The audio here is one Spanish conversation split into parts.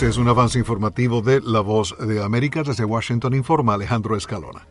Este es un avance informativo de La Voz de América. Desde Washington informa Alejandro Escalona.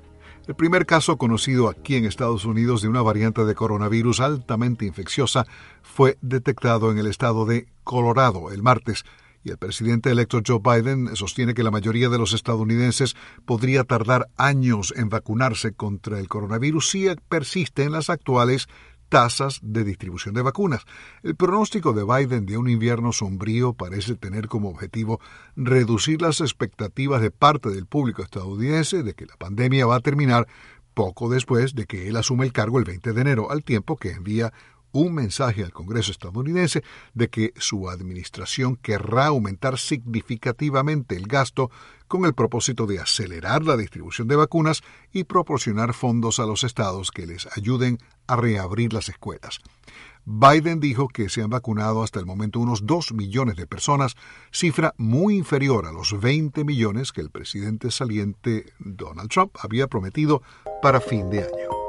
El primer caso conocido aquí en Estados Unidos de una variante de coronavirus altamente infecciosa fue detectado en el estado de Colorado el martes y el presidente electo Joe Biden sostiene que la mayoría de los estadounidenses podría tardar años en vacunarse contra el coronavirus si persiste en las actuales tasas de distribución de vacunas. El pronóstico de Biden de un invierno sombrío parece tener como objetivo reducir las expectativas de parte del público estadounidense de que la pandemia va a terminar poco después de que él asume el cargo el 20 de enero, al tiempo que envía un mensaje al Congreso estadounidense de que su administración querrá aumentar significativamente el gasto con el propósito de acelerar la distribución de vacunas y proporcionar fondos a los estados que les ayuden a reabrir las escuelas. Biden dijo que se han vacunado hasta el momento unos 2 millones de personas, cifra muy inferior a los 20 millones que el presidente saliente Donald Trump había prometido para fin de año.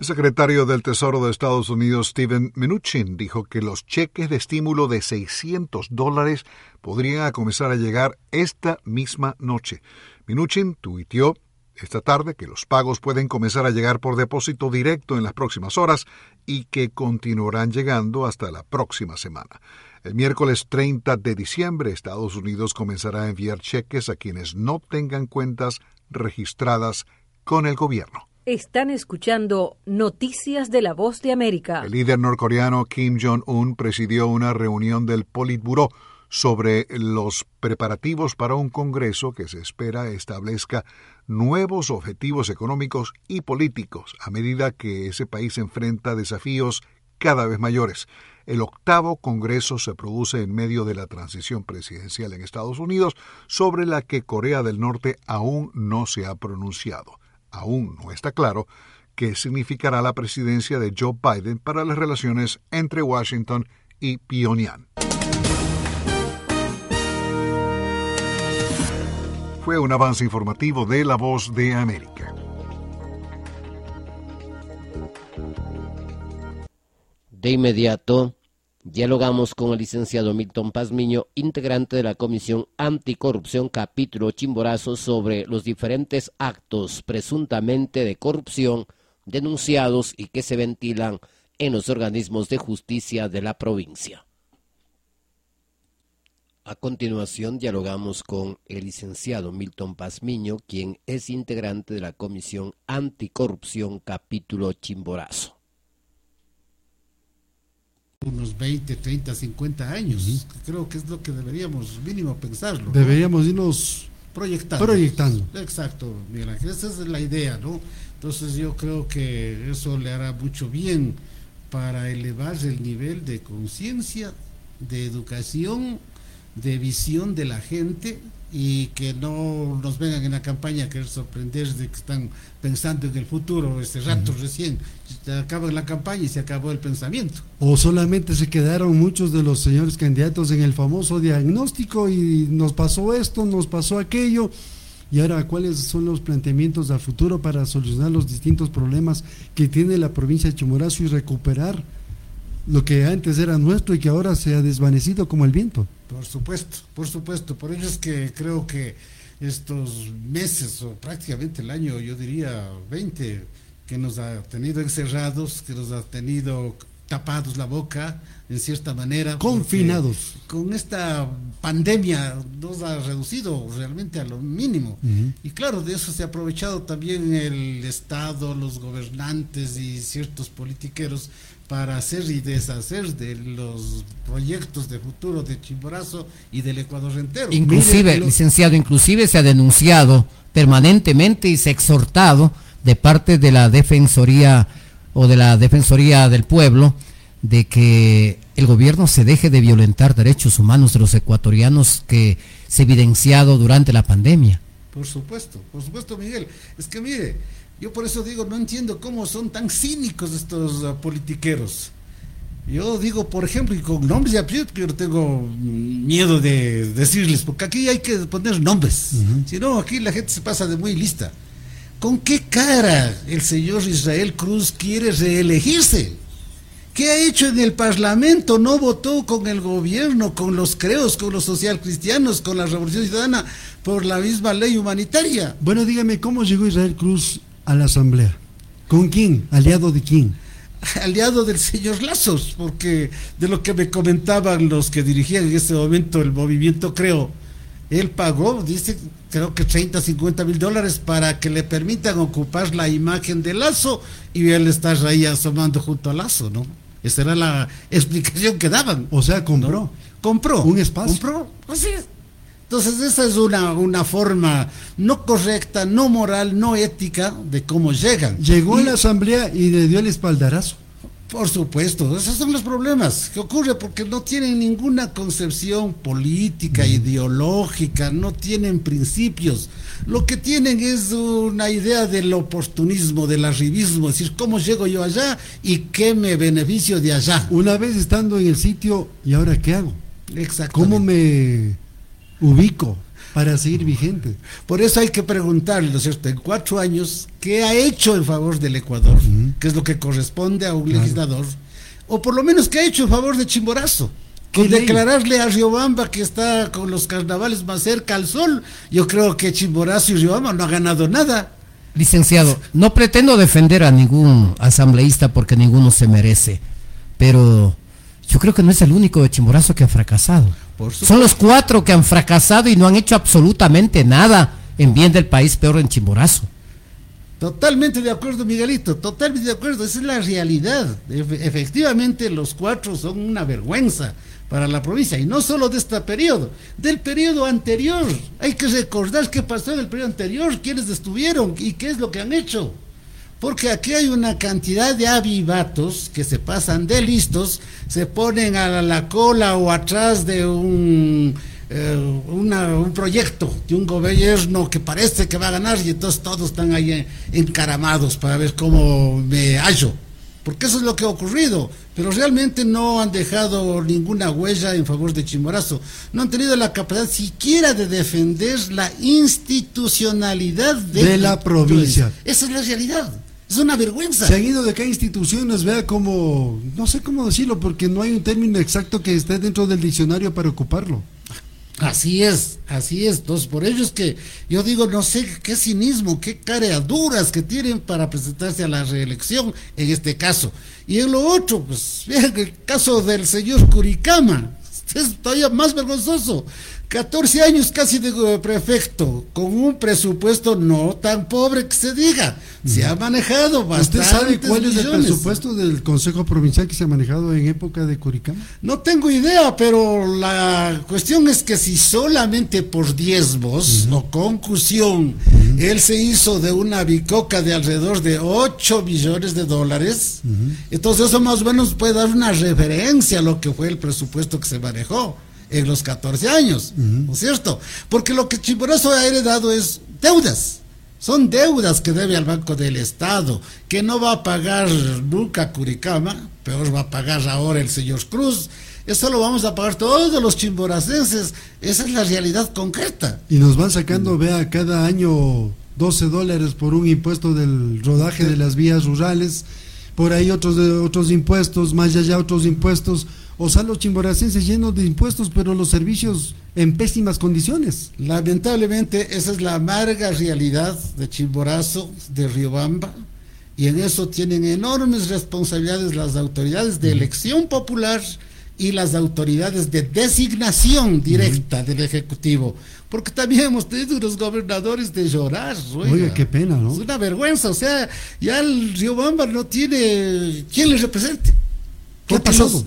El secretario del Tesoro de Estados Unidos, Steven Mnuchin, dijo que los cheques de estímulo de 600 dólares podrían comenzar a llegar esta misma noche. Mnuchin tuiteó esta tarde que los pagos pueden comenzar a llegar por depósito directo en las próximas horas y que continuarán llegando hasta la próxima semana. El miércoles 30 de diciembre, Estados Unidos comenzará a enviar cheques a quienes no tengan cuentas registradas con el gobierno. Están escuchando Noticias de la Voz de América. El líder norcoreano Kim Jong-un presidió una reunión del Politburo sobre los preparativos para un Congreso que se espera establezca nuevos objetivos económicos y políticos a medida que ese país enfrenta desafíos cada vez mayores. El octavo Congreso se produce en medio de la transición presidencial en Estados Unidos sobre la que Corea del Norte aún no se ha pronunciado aún no está claro qué significará la presidencia de Joe Biden para las relaciones entre Washington y Pyongyang. Fue un avance informativo de La Voz de América. De inmediato, Dialogamos con el licenciado Milton Pazmiño, integrante de la Comisión Anticorrupción Capítulo Chimborazo, sobre los diferentes actos presuntamente de corrupción denunciados y que se ventilan en los organismos de justicia de la provincia. A continuación dialogamos con el licenciado Milton Pazmiño, quien es integrante de la Comisión Anticorrupción Capítulo Chimborazo unos 20, 30, 50 años. Creo que es lo que deberíamos mínimo pensarlo. Deberíamos irnos proyectando. Proyectando. Exacto, Miguel Ángel. Esa es la idea, ¿no? Entonces yo creo que eso le hará mucho bien para elevar el nivel de conciencia, de educación, de visión de la gente y que no nos vengan en la campaña a querer sorprender de que están pensando en el futuro este rato recién. Se acaba la campaña y se acabó el pensamiento. O solamente se quedaron muchos de los señores candidatos en el famoso diagnóstico y nos pasó esto nos pasó aquello. Y ahora cuáles son los planteamientos al futuro para solucionar los distintos problemas que tiene la provincia de Chimorazo y recuperar lo que antes era nuestro y que ahora se ha desvanecido como el viento. Por supuesto, por supuesto. Por ello es que creo que estos meses o prácticamente el año, yo diría 20, que nos ha tenido encerrados, que nos ha tenido tapados la boca, en cierta manera. Confinados. Con esta pandemia nos ha reducido realmente a lo mínimo. Y claro, de eso se ha aprovechado también el Estado, los gobernantes y ciertos politiqueros para hacer y deshacer de los proyectos de futuro de Chimborazo y del Ecuador entero. Inclusive, licenciado, inclusive se ha denunciado permanentemente y se ha exhortado de parte de la Defensoría o de la Defensoría del Pueblo de que el gobierno se deje de violentar derechos humanos de los ecuatorianos que se ha evidenciado durante la pandemia. Por supuesto, por supuesto, Miguel. Es que mire, yo por eso digo, no entiendo cómo son tan cínicos estos uh, politiqueros. Yo digo, por ejemplo, y con nombres y apellidos, que yo no tengo miedo de decirles, porque aquí hay que poner nombres. Si no, aquí la gente se pasa de muy lista. ¿Con qué cara el señor Israel Cruz quiere reelegirse? ¿Qué ha hecho en el Parlamento? No votó con el gobierno, con los creos, con los socialcristianos, con la Revolución Ciudadana, por la misma ley humanitaria. Bueno, dígame, ¿cómo llegó Israel Cruz a la Asamblea? ¿Con quién? ¿Aliado de quién? aliado del señor Lazos, porque de lo que me comentaban los que dirigían en ese momento el movimiento Creo, él pagó, dice, creo que 30, 50 mil dólares para que le permitan ocupar la imagen de Lazo y él está ahí asomando junto a Lazo, ¿no? Esa era la explicación que daban. O sea, compró. Compró. Un espacio. Compró. Así es. Entonces esa es una, una forma no correcta, no moral, no ética de cómo llegan. Llegó a la asamblea y le dio el espaldarazo. Por supuesto, esos son los problemas que ocurre porque no tienen ninguna concepción política, ideológica, no tienen principios. Lo que tienen es una idea del oportunismo, del arribismo, es decir, ¿cómo llego yo allá y qué me beneficio de allá? Una vez estando en el sitio, ¿y ahora qué hago? Exacto. ¿Cómo me ubico para seguir vigente. Por eso hay que preguntarle, ¿no es cierto?, en cuatro años, ¿qué ha hecho en favor del Ecuador? que es lo que corresponde a un legislador. O por lo menos, ¿qué ha hecho en favor de Chimborazo? Con declararle a Riobamba que está con los carnavales más cerca al sol, yo creo que Chimborazo y Riobamba no ha ganado nada. Licenciado, no pretendo defender a ningún asambleísta porque ninguno se merece, pero yo creo que no es el único de Chimborazo que ha fracasado. Son los cuatro que han fracasado y no han hecho absolutamente nada en bien del país, peor en Chimborazo. Totalmente de acuerdo, Miguelito, totalmente de acuerdo, esa es la realidad. efectivamente, los cuatro son una vergüenza para la provincia, y no solo de este periodo, del periodo anterior. Hay que recordar qué pasó en el periodo anterior, quiénes estuvieron y qué es lo que han hecho. Porque aquí hay una cantidad de avivatos que se pasan de listos, se ponen a la cola o atrás de un, eh, un proyecto de un gobierno que parece que va a ganar y entonces todos están ahí encaramados para ver cómo me hallo. Porque eso es lo que ha ocurrido, pero realmente no han dejado ninguna huella en favor de Chimborazo. No han tenido la capacidad siquiera de defender la institucionalidad de, la provincia. Esa es la realidad. Es una vergüenza. Se han ido de cada institución, nos vea como, no sé cómo decirlo, porque no hay un término exacto que esté dentro del diccionario para ocuparlo. Así es, así es. Entonces, por ello es que yo digo, no sé qué cinismo, qué careaduras que tienen para presentarse a la reelección en este caso. Y en lo otro, pues, el caso del señor Curicama, es todavía más vergonzoso. 14 años casi de prefecto, con un presupuesto no tan pobre que se diga. Se ha manejado bastante. ¿Usted sabe cuál es el presupuesto del Consejo Provincial que se ha manejado en época de Curicama? No tengo idea, pero la cuestión es que si solamente por diezmos o concusión él se hizo de una bicoca de alrededor de 8 millones de dólares, entonces eso más o menos puede dar una referencia a lo que fue el presupuesto que se manejó en los 14 años, ¿no es cierto? Porque lo que Chimborazo ha heredado es deudas. Son deudas que debe al Banco del Estado, que no va a pagar nunca Curicama, peor va a pagar ahora el señor Cruz. Eso lo vamos a pagar todos los chimboracenses. Esa es la realidad concreta. Y nos van sacando, vea, cada año 12 dólares por un impuesto del rodaje de las vías rurales, por ahí otros, otros impuestos, más allá otros impuestos o sea, los chimboracenses llenos de impuestos, pero los servicios en pésimas condiciones. Lamentablemente, esa es la amarga realidad de Chimborazo, de Riobamba, y en eso tienen enormes responsabilidades las autoridades de elección popular y las autoridades de designación directa del Ejecutivo. Porque también hemos tenido unos gobernadores de llorar. Oiga, qué pena, ¿no? Es una vergüenza, o sea, ya el Riobamba no tiene quien le represente. ¿Qué ha pasado? los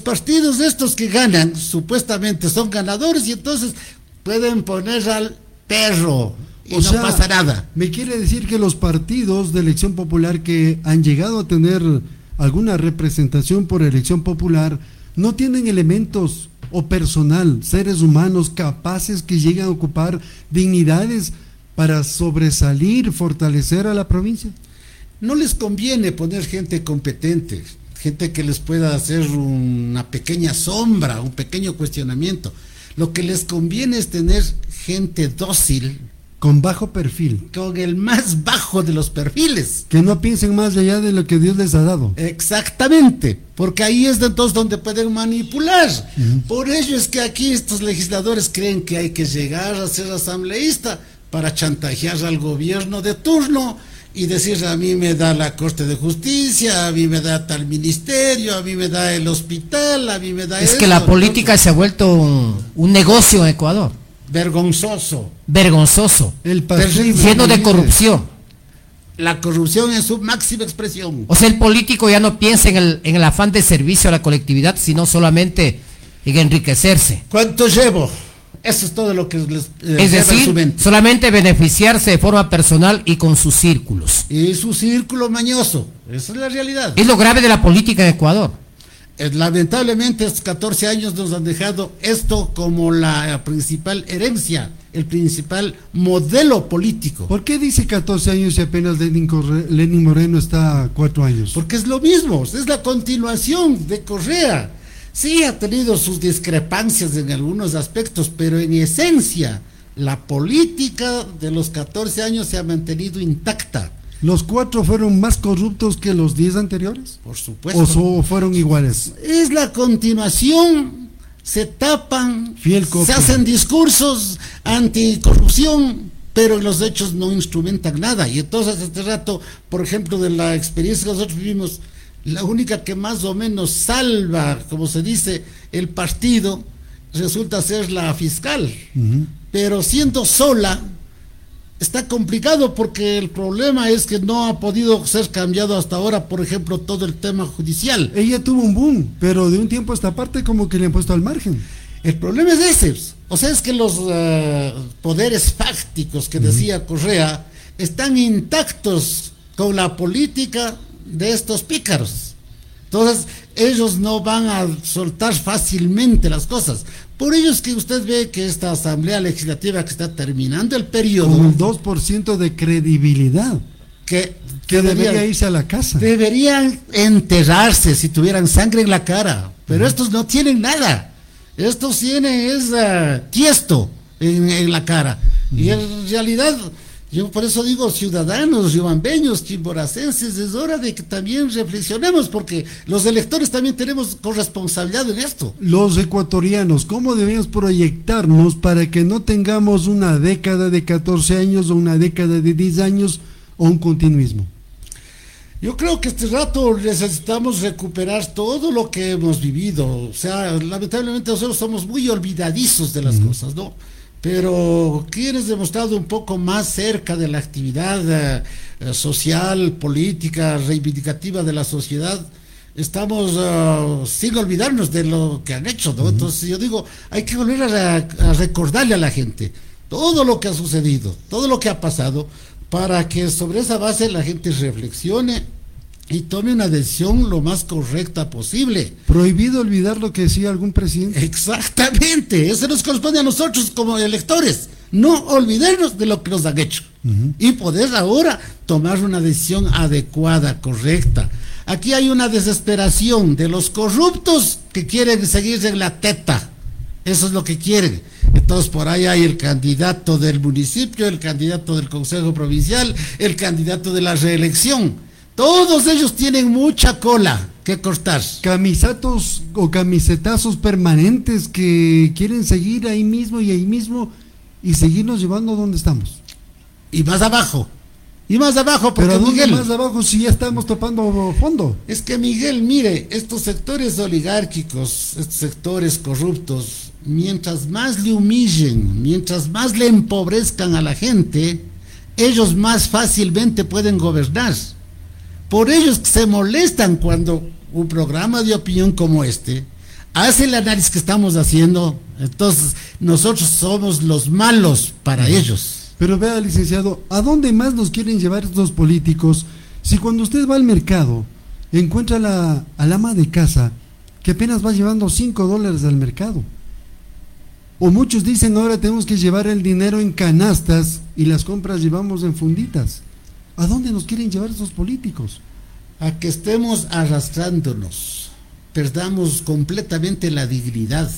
partidos estos que ganan, supuestamente son ganadores y entonces pueden poner al perro y no pasa nada. Me quiere decir que los partidos de elección popular que han llegado a tener alguna representación por elección popular no tienen elementos o personal, seres humanos capaces que lleguen a ocupar dignidades para sobresalir, fortalecer a la provincia? No les conviene poner gente competente, gente que les pueda hacer una pequeña sombra, un pequeño cuestionamiento. Lo que les conviene es tener gente dócil, con bajo perfil. Con el más bajo de los perfiles. Que no piensen más allá de lo que Dios les ha dado. Exactamente, porque ahí es entonces donde pueden manipular. Por ello es que aquí estos legisladores creen que hay que llegar a ser asambleísta para chantajear al gobierno de turno y decir a mí me da la Corte de Justicia, a mí me da tal ministerio, a mí me da el hospital, a mí me da... Es que la política se ha vuelto un negocio en Ecuador vergonzoso. Vergonzoso. El lleno de corrupción. La corrupción en su máxima expresión. O sea, el político ya no piensa en el, en el afán de servicio a la colectividad, sino solamente en enriquecerse. ¿Cuánto llevo? Eso es todo lo que les eh, Es decir, solamente beneficiarse de forma personal y con sus círculos. Y su círculo mañoso. Esa es la realidad. Es lo grave de la política en Ecuador. Eh, lamentablemente estos 14 años nos han dejado esto como la principal herencia, el principal modelo político. ¿Por qué dice 14 años y apenas Lenin, Moreno está cuatro años? Porque es lo mismo, es la continuación de Correa. Sí ha tenido sus discrepancias en algunos aspectos, pero en esencia la política de los 14 años se ha mantenido intacta ¿Los cuatro fueron más corruptos que los diez anteriores? Por supuesto. ¿O fueron iguales? Es la continuación. Se tapan, se hacen discursos anticorrupción, pero los hechos no instrumentan nada. Y entonces, este rato, por ejemplo, de la experiencia que nosotros vivimos, la única que más o menos salva, como se dice, el partido, resulta ser la fiscal. Pero siendo sola, está complicado porque el problema es que no ha podido ser cambiado hasta ahora, por ejemplo, todo el tema judicial. Ella tuvo un boom, pero de un tiempo a esta parte como que le han puesto al margen. El problema es ese. O sea, es que los eh, poderes fácticos que decía Correa están intactos con la política de estos pícaros. Entonces, ellos no van a soltar fácilmente las cosas. Por ello es que usted ve que esta Asamblea Legislativa que está terminando el periodo... Con un 2% de credibilidad. Que, que debería, irse a la casa. Deberían enterrarse si tuvieran sangre en la cara. Pero estos no tienen nada. Estos tienen es uh, tiesto en, la cara. Y en realidad yo por eso digo, ciudadanos, riobambeños, chimboracenses, es hora de que también reflexionemos, porque los electores también tenemos corresponsabilidad en esto. Los ecuatorianos, ¿cómo debemos proyectarnos para que no tengamos una década de 14 años o una década de 10 años o un continuismo? Yo creo que este rato necesitamos recuperar todo lo que hemos vivido. O sea, lamentablemente nosotros somos muy olvidadizos de las cosas, ¿no? Pero quieres demostrado un poco más cerca de la actividad eh, eh, social, política, reivindicativa de la sociedad, estamos eh, sin olvidarnos de lo que han hecho, ¿no? Entonces yo digo, hay que volver a, recordarle a la gente todo lo que ha sucedido, todo lo que ha pasado, para que sobre esa base la gente reflexione y tome una decisión lo más correcta posible. Prohibido olvidar lo que decía algún presidente. Exactamente, eso nos corresponde a nosotros como electores. No olvidarnos de lo que nos han hecho y poder ahora tomar una decisión adecuada, correcta. Aquí hay una desesperación de los corruptos que quieren seguir en la teta. Eso es lo que quieren. Entonces por ahí hay el candidato del municipio, el candidato del Consejo Provincial, el candidato de la reelección todos ellos tienen mucha cola que cortar. Camisatos o camisetazos permanentes que quieren seguir ahí mismo y ahí mismo y seguirnos llevando donde estamos. Y más abajo. Y más abajo, porque Pero Miguel, más abajo si ya estamos topando fondo? Es que Miguel, mire, estos sectores oligárquicos, estos sectores corruptos, mientras más le humillen, mientras más le empobrezcan a la gente, ellos más fácilmente pueden gobernar. Por ellos se molestan cuando un programa de opinión como este hace el análisis que estamos haciendo. Entonces, nosotros somos los malos para ellos. Pero vea, licenciado, ¿a dónde más nos quieren llevar estos políticos si cuando usted va al mercado encuentra la, al ama de casa que apenas va llevando 5 dólares al mercado? O muchos dicen ahora tenemos que llevar el dinero en canastas y las compras llevamos en funditas. ¿A dónde nos quieren llevar esos políticos? A que estemos arrastrándonos, perdamos completamente la dignidad.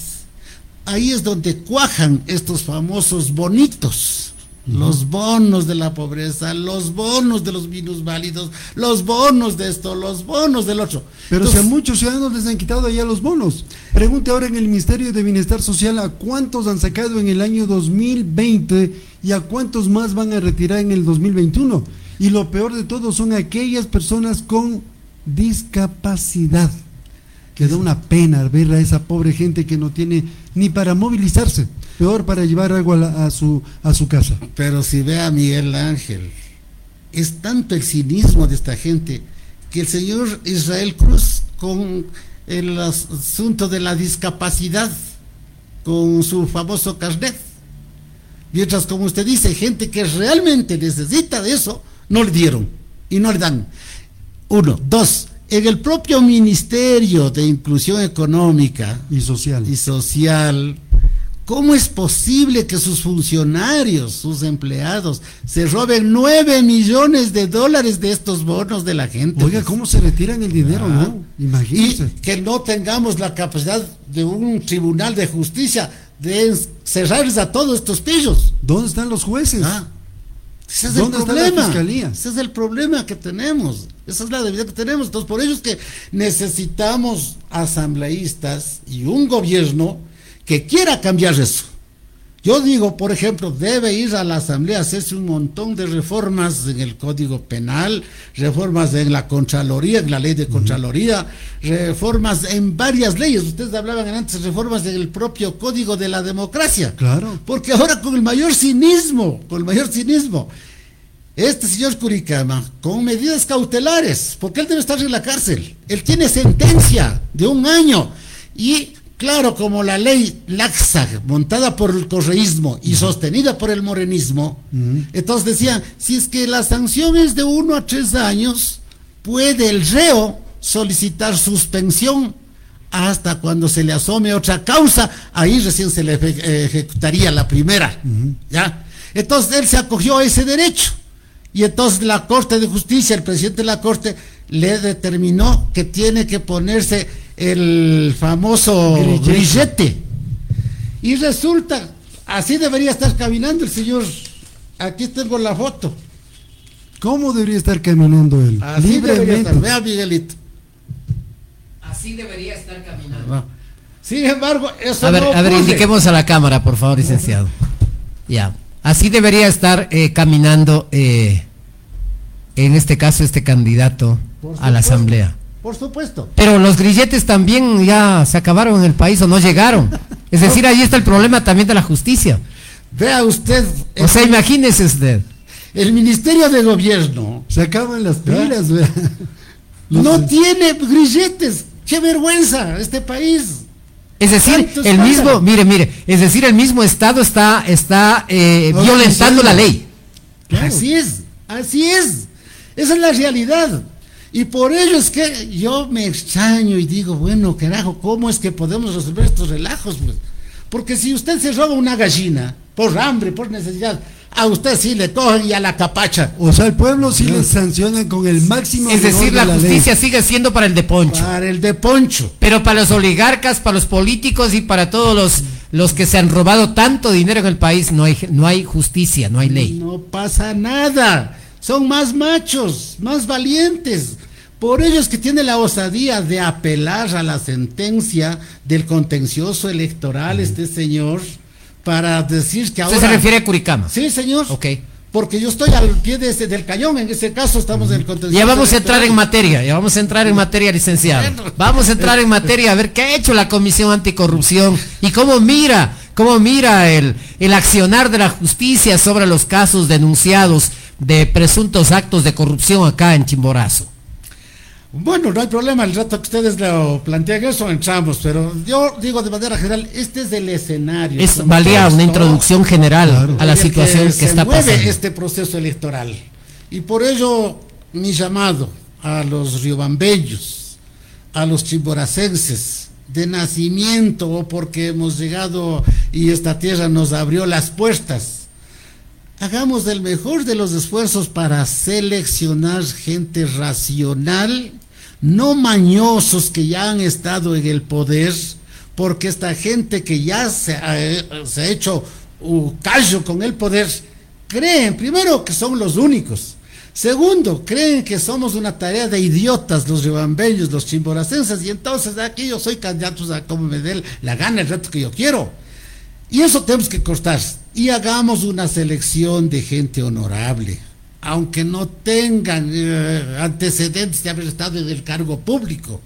Ahí es donde cuajan estos famosos bonitos los bonos de la pobreza, los bonos de los minusválidos, los bonos de esto, los bonos del otro. Pero si a muchos ciudadanos les han quitado ya los bonos. Pregunte ahora en el Ministerio de Bienestar Social a cuántos han sacado en el año 2020 y a cuántos más van a retirar en el 2021. Y lo peor de todo son aquellas personas con discapacidad. Que da una pena ver a esa pobre gente que no tiene ni para movilizarse peor para llevar algo a, su, a su casa. Pero si ve a Miguel Ángel, es tanto el cinismo de esta gente que el señor Israel Cruz con el asunto de la discapacidad, con su famoso carnet, mientras como usted dice, gente que realmente necesita de eso, no le dieron y no le dan. Uno, dos, en el propio Ministerio de Inclusión Económica y Social, y social ¿Cómo es posible que sus funcionarios, sus empleados, se roben nueve millones de dólares de estos bonos de la gente? Oiga, ¿cómo se retiran el dinero, no? Imagínense. Y que no tengamos la capacidad de un tribunal de justicia de cerrarles a todos estos pillos. ¿Dónde están los jueces? Ah, ese es el problema. Ese es el problema que tenemos. Esa es la debilidad que tenemos. Entonces, por ello es que necesitamos asambleístas y un gobierno que quiera cambiar eso. Yo digo, por ejemplo, debe ir a la Asamblea a hacerse un montón de reformas en el Código Penal, reformas en la Contraloría, en la ley de Contraloría, reformas en varias leyes. Ustedes hablaban antes reformas en el propio Código de la Democracia. Claro. Porque ahora con el mayor cinismo, con el mayor cinismo, este señor Curicama, con medidas cautelares, porque él debe estar en la cárcel. Él tiene sentencia de un año y Claro, como la ley laxa, montada por el correísmo y sostenida por el morenismo, entonces decían, si es que la sanción es de uno a tres años, puede el reo solicitar suspensión hasta cuando se le asome otra causa, ahí recién se le ejecutaría la primera. ¿ya? Entonces él se acogió a ese derecho. Y entonces la Corte de Justicia, el presidente de la Corte, le determinó que tiene que ponerse el famoso grillete. Y resulta, así debería estar caminando el señor. Aquí tengo la foto. ¿Cómo debería estar caminando él? Así debería estar. Vea, Miguelito. Así debería estar caminando. Sin embargo, eso A ver, a ver, indiquemos a la cámara, por favor, licenciado. Ya. Así debería estar eh, caminando, eh, en este caso, este candidato a la Asamblea. Por supuesto. Pero los grilletes también ya se acabaron en el país o no llegaron. Es decir, ahí está el problema también de la justicia. Vea usted. O sea, imagínese usted. El Ministerio de Gobierno. Se acaban las pilas, No tiene grilletes. ¡Qué vergüenza este país! Es decir, el mismo, mire, mire, es decir, el mismo Estado está, está eh, violentando la ley. Así es, así es. Esa es la realidad. Y por ello es que yo me extraño y digo, bueno, carajo, ¿cómo es que podemos resolver estos relajos? Pues? Porque si usted se roba una gallina por hambre, por necesidad, a usted sí le cogen y a la capacha. O sea, el pueblo sí le sancionan con el máximo. Es decir, la, justicia sigue siendo para el de Poncho. Para el de Poncho. Pero para los oligarcas, para los políticos y para todos los, los que se han robado tanto dinero en el país, no hay, no hay justicia, no hay ley. No pasa nada. Son más machos, más valientes. Por ello es que tiene la osadía de apelar a la sentencia del contencioso electoral este señor para decir que ahora... ¿Usted se refiere a Curicama? Sí, señor. Ok. Porque yo estoy al pie de ese, del cañón, en ese caso estamos en el contencioso. Ya vamos a entrar en materia, ya vamos a entrar en materia, licenciado. Vamos a entrar en materia a ver qué ha hecho la Comisión Anticorrupción y cómo mira, cómo mira el, el accionar de la justicia sobre los casos denunciados de presuntos actos de corrupción acá en Chimborazo. Bueno, no hay problema, el rato que ustedes lo plantean eso entramos, pero yo digo de manera general, este es el escenario. Es valía una introducción general a la situación que, está pasando. este proceso electoral. Y por ello mi llamado a los riobambeños, a los chimboracenses de nacimiento o porque hemos llegado y esta tierra nos abrió las puertas hagamos el mejor de los esfuerzos para seleccionar gente racional, no mañosos que ya han estado en el poder, porque esta gente que ya se ha, hecho un callo con el poder, creen primero que son los únicos. Segundo, creen que somos una tarea de idiotas los ribambeños, los chimboracenses, y entonces aquí yo soy candidato a como me dé la gana el reto que yo quiero. Y eso tenemos que cortar. Y hagamos una selección de gente honorable, aunque no tengan eh, antecedentes de haber estado en el cargo público.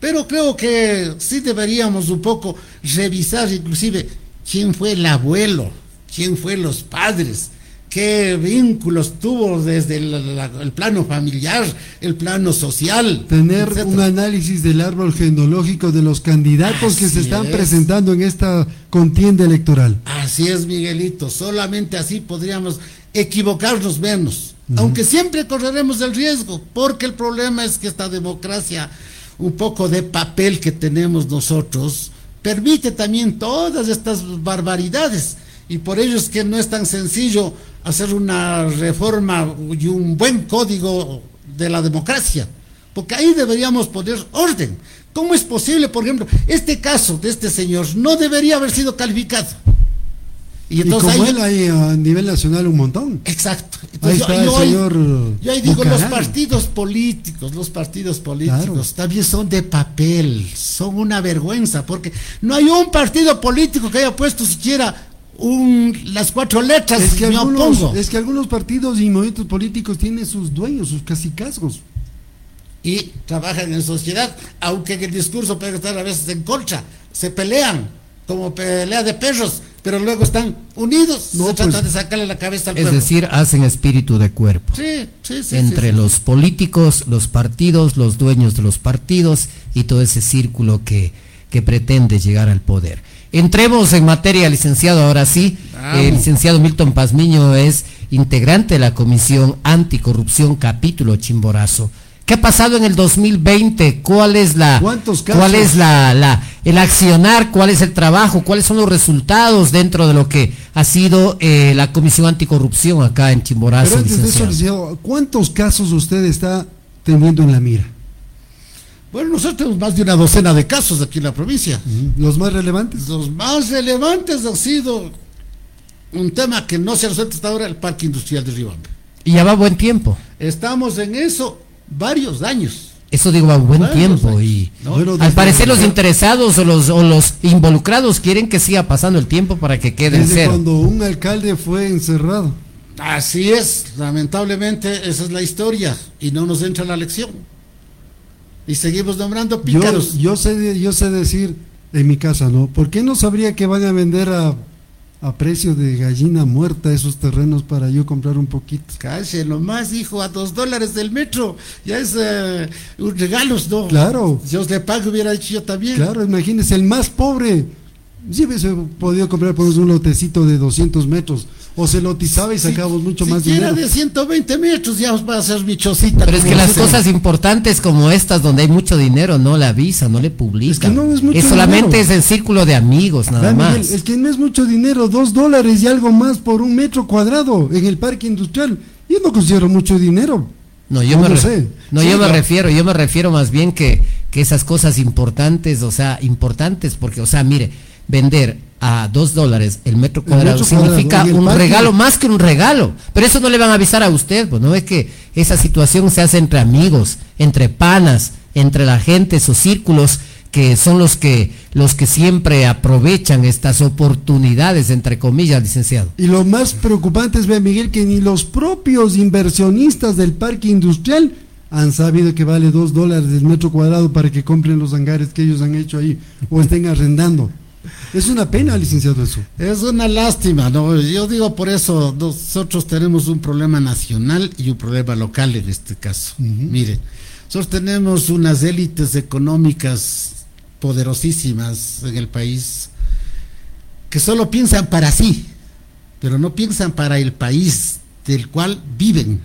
Pero creo que sí deberíamos un poco revisar inclusive quién fue el abuelo, quién fue los padres, qué vínculos tuvo desde el, el plano familiar, el plano social. Tener etcétera. un análisis del árbol genealógico de los candidatos que se están es. presentando en esta contienda electoral. Así es, Miguelito. Solamente así podríamos equivocarnos menos. Aunque siempre correremos el riesgo, porque el problema es que esta democracia, un poco de papel que tenemos nosotros, permite también todas estas barbaridades. Y por ello es que no es tan sencillo hacer una reforma y un buen código de la democracia. Porque ahí deberíamos poner orden. ¿Cómo es posible, por ejemplo, este caso de este señor no debería haber sido calificado? Y, como ahí- él hay a nivel nacional un montón. Exacto. Ahí Entonces, yo, está yo ahí- señor yo ahí digo, los partidos políticos, los partidos políticos Claro. también son de papel, son una vergüenza, porque no hay un partido político que haya puesto siquiera un, las cuatro letras, Es que, me algunos, opongo. es que algunos partidos y movimientos políticos tienen sus dueños, sus casicazgos. y trabajan en sociedad, aunque en el discurso pueden estar a veces en contra, se pelean como pelea de perros, pero luego están unidos, No, se pues, tratan de sacarle la cabeza al Es pueblo. decir, hacen espíritu de cuerpo. sí, sí, sí, entre sí, sí. los políticos, los partidos, los dueños de los partidos y todo ese círculo que, que pretende llegar al poder. Entremos en materia, licenciado, ahora sí. El licenciado Milton Pazmiño es integrante de la Comisión Anticorrupción Capítulo Chimborazo. ¿Qué ha pasado en el 2020? ¿Cuál es la ¿Cuántos casos? cuál es la, la- el accionar? ¿Cuál es el trabajo? ¿Cuáles son los resultados dentro de lo que ha sido eh, la Comisión Anticorrupción acá en Chimborazo, Pero antes de eso, ¿cuántos casos usted está teniendo en la mira? Bueno, nosotros tenemos más de una docena de casos aquí en la provincia. ¿Los más relevantes? Los más relevantes han sido un tema que no se ha resuelto hasta ahora, el parque industrial de Ribambe. Y ya va buen tiempo. Estamos en eso varios años. Eso digo, va buen Varios tiempo. años, Y ¿no? Bueno, al parecer los interesados o los, o los involucrados quieren que siga pasando el tiempo para que quede Desde cero. cuando un alcalde fue encerrado. Así es, lamentablemente esa es la historia y no nos entra la lección. Y seguimos nombrando pícaros. yo, sé, de- yo sé decir en mi casa, ¿no? ¿Por qué no sabría que van a vender a, a precio de gallina muerta esos terrenos para yo comprar un poquito? Calle, nomás dijo a dos dólares del metro. Ya es eh, un regalo, ¿no? Claro. Dios le pague, hubiera dicho yo también. Claro, imagínese, el más pobre. Sí hubiese podido comprar por un lotecito de 200 metros. O se lotizaba y sacábamos mucho más Siquiera dinero. de 120 metros ya va a ser mi chocita. Pero es que las cosas importantes como estas, donde hay mucho dinero, no le avisan, no le publican. Es que no es mucho solamente dinero. es el círculo de amigos, nada más. el que no es mucho dinero, dos dólares y algo más por un metro cuadrado en el parque industrial. Yo no considero mucho dinero. No, yo No me, sé. no, Sí, yo me refiero, yo me refiero más bien que, que esas cosas importantes, o sea, importantes, porque, o sea, mire, vender a dos dólares el metro cuadrado significa un regalo más que un regalo. Pero eso no le van a avisar a usted, pues no es que esa situación se hace entre amigos, entre panas, entre la gente, esos círculos que son los que los que siempre aprovechan estas oportunidades entre comillas, licenciado. Y lo más preocupante es ver, Miguel, que ni los propios inversionistas del parque industrial han sabido que vale dos dólares el metro cuadrado para que compren los hangares que ellos han hecho ahí o estén arrendando. Es una pena, licenciado, eso. Es una lástima, ¿no? Yo digo por eso, nosotros tenemos un problema nacional y un problema local en este caso. Mire, nosotros tenemos unas élites económicas poderosísimas en el país que solo piensan para sí, pero no piensan para el país del cual viven.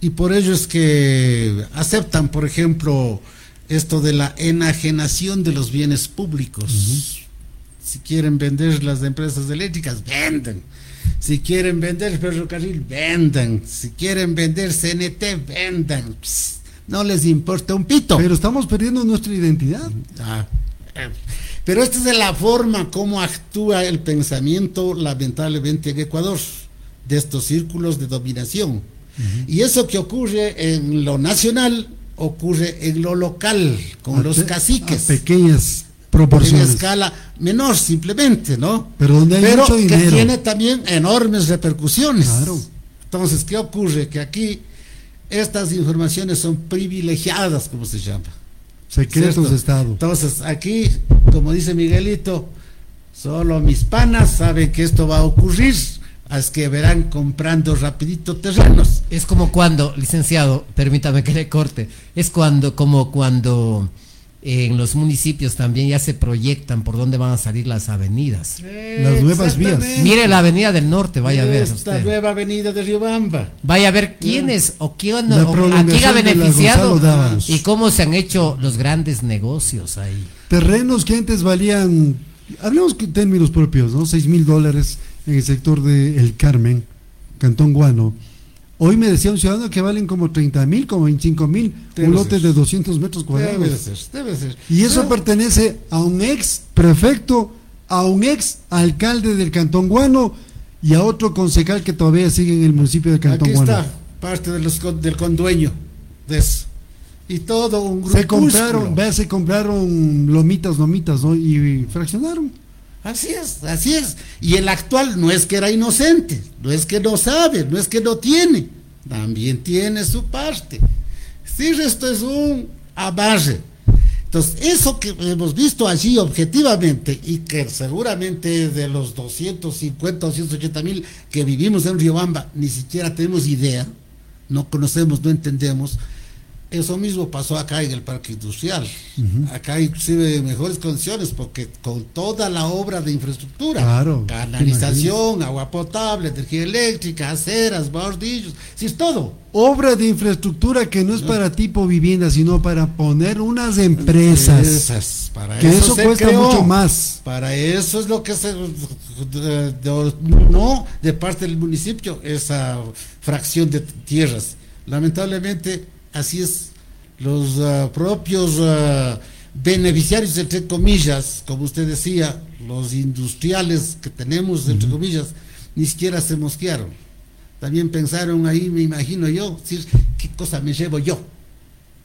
Y por ello es que aceptan, por ejemplo, esto de la enajenación de los bienes públicos. Si quieren vender las empresas eléctricas, venden. Si quieren vender ferrocarril, vendan. Si quieren vender CNT, vendan. no les importa un pito. Pero estamos perdiendo nuestra identidad. Ah, eh, pero esta es la forma como actúa el pensamiento, lamentablemente, en Ecuador, de estos círculos de dominación. Y eso que ocurre en lo nacional, ocurre en lo local, con los caciques. pequeñas proporciones. En escala menor, simplemente, ¿no? Pero donde hay mucho que tiene también enormes repercusiones. Claro. Entonces, ¿qué ocurre? Que aquí estas informaciones son privilegiadas, como se llama. Secretos de Estado. Entonces, aquí, como dice Miguelito, solo mis panas saben que esto va a ocurrir. Es que verán comprando rapidito terrenos. Es como cuando, licenciado, permítame que le corte, es cuando, como cuando en los municipios también ya se proyectan por dónde van a salir las avenidas. las nuevas vías. Mire la avenida del norte, vaya a ver. Esta nueva avenida de Riobamba. Vaya a ver quiénes o quién, o, a quién ha beneficiado y cómo se han hecho los grandes negocios ahí. Terrenos que antes valían, hablemos en términos propios, ¿no? 6 mil dólares en el sector de El Carmen, Cantón Guano Hoy me decía un ciudadano que valen como 30 mil, como 25 mil, un lote de 200 metros cuadrados. Debe ser, debe ser. Y eso pertenece a un ex prefecto, a un ex alcalde del Cantón Guano y a otro concejal que todavía sigue en el municipio de Cantón Aquí Guano. está, parte de los, del condueño de eso. Y todo un grupo. Se compraron, vea, se compraron lomitas, lomitas, ¿no? Y fraccionaron. Así es, así es. Y el actual no es que era inocente, no es que no sabe, no es que no tiene, también tiene su parte. Sí, esto es un amarre. Entonces, eso que hemos visto allí objetivamente y que seguramente de los 250 o 180 mil que vivimos en Riobamba ni siquiera tenemos idea, no conocemos, no entendemos, eso mismo pasó acá en el parque industrial. Acá inclusive mejores condiciones porque con toda la obra de infraestructura, canalización, agua potable, energía eléctrica, aceras, bordillos, sí es todo. Obra de infraestructura que no es para tipo vivienda, sino para poner unas empresas. para que eso, cuesta mucho más. Para eso es lo que se no de parte del municipio esa fracción de tierras. Lamentablemente así es, los ah, propios uh, beneficiarios, entre comillas, como usted decía, los industriales que tenemos, entre comillas, ni siquiera se mosquearon. También pensaron ahí, me imagino yo, decir, ¿qué cosa me llevo yo?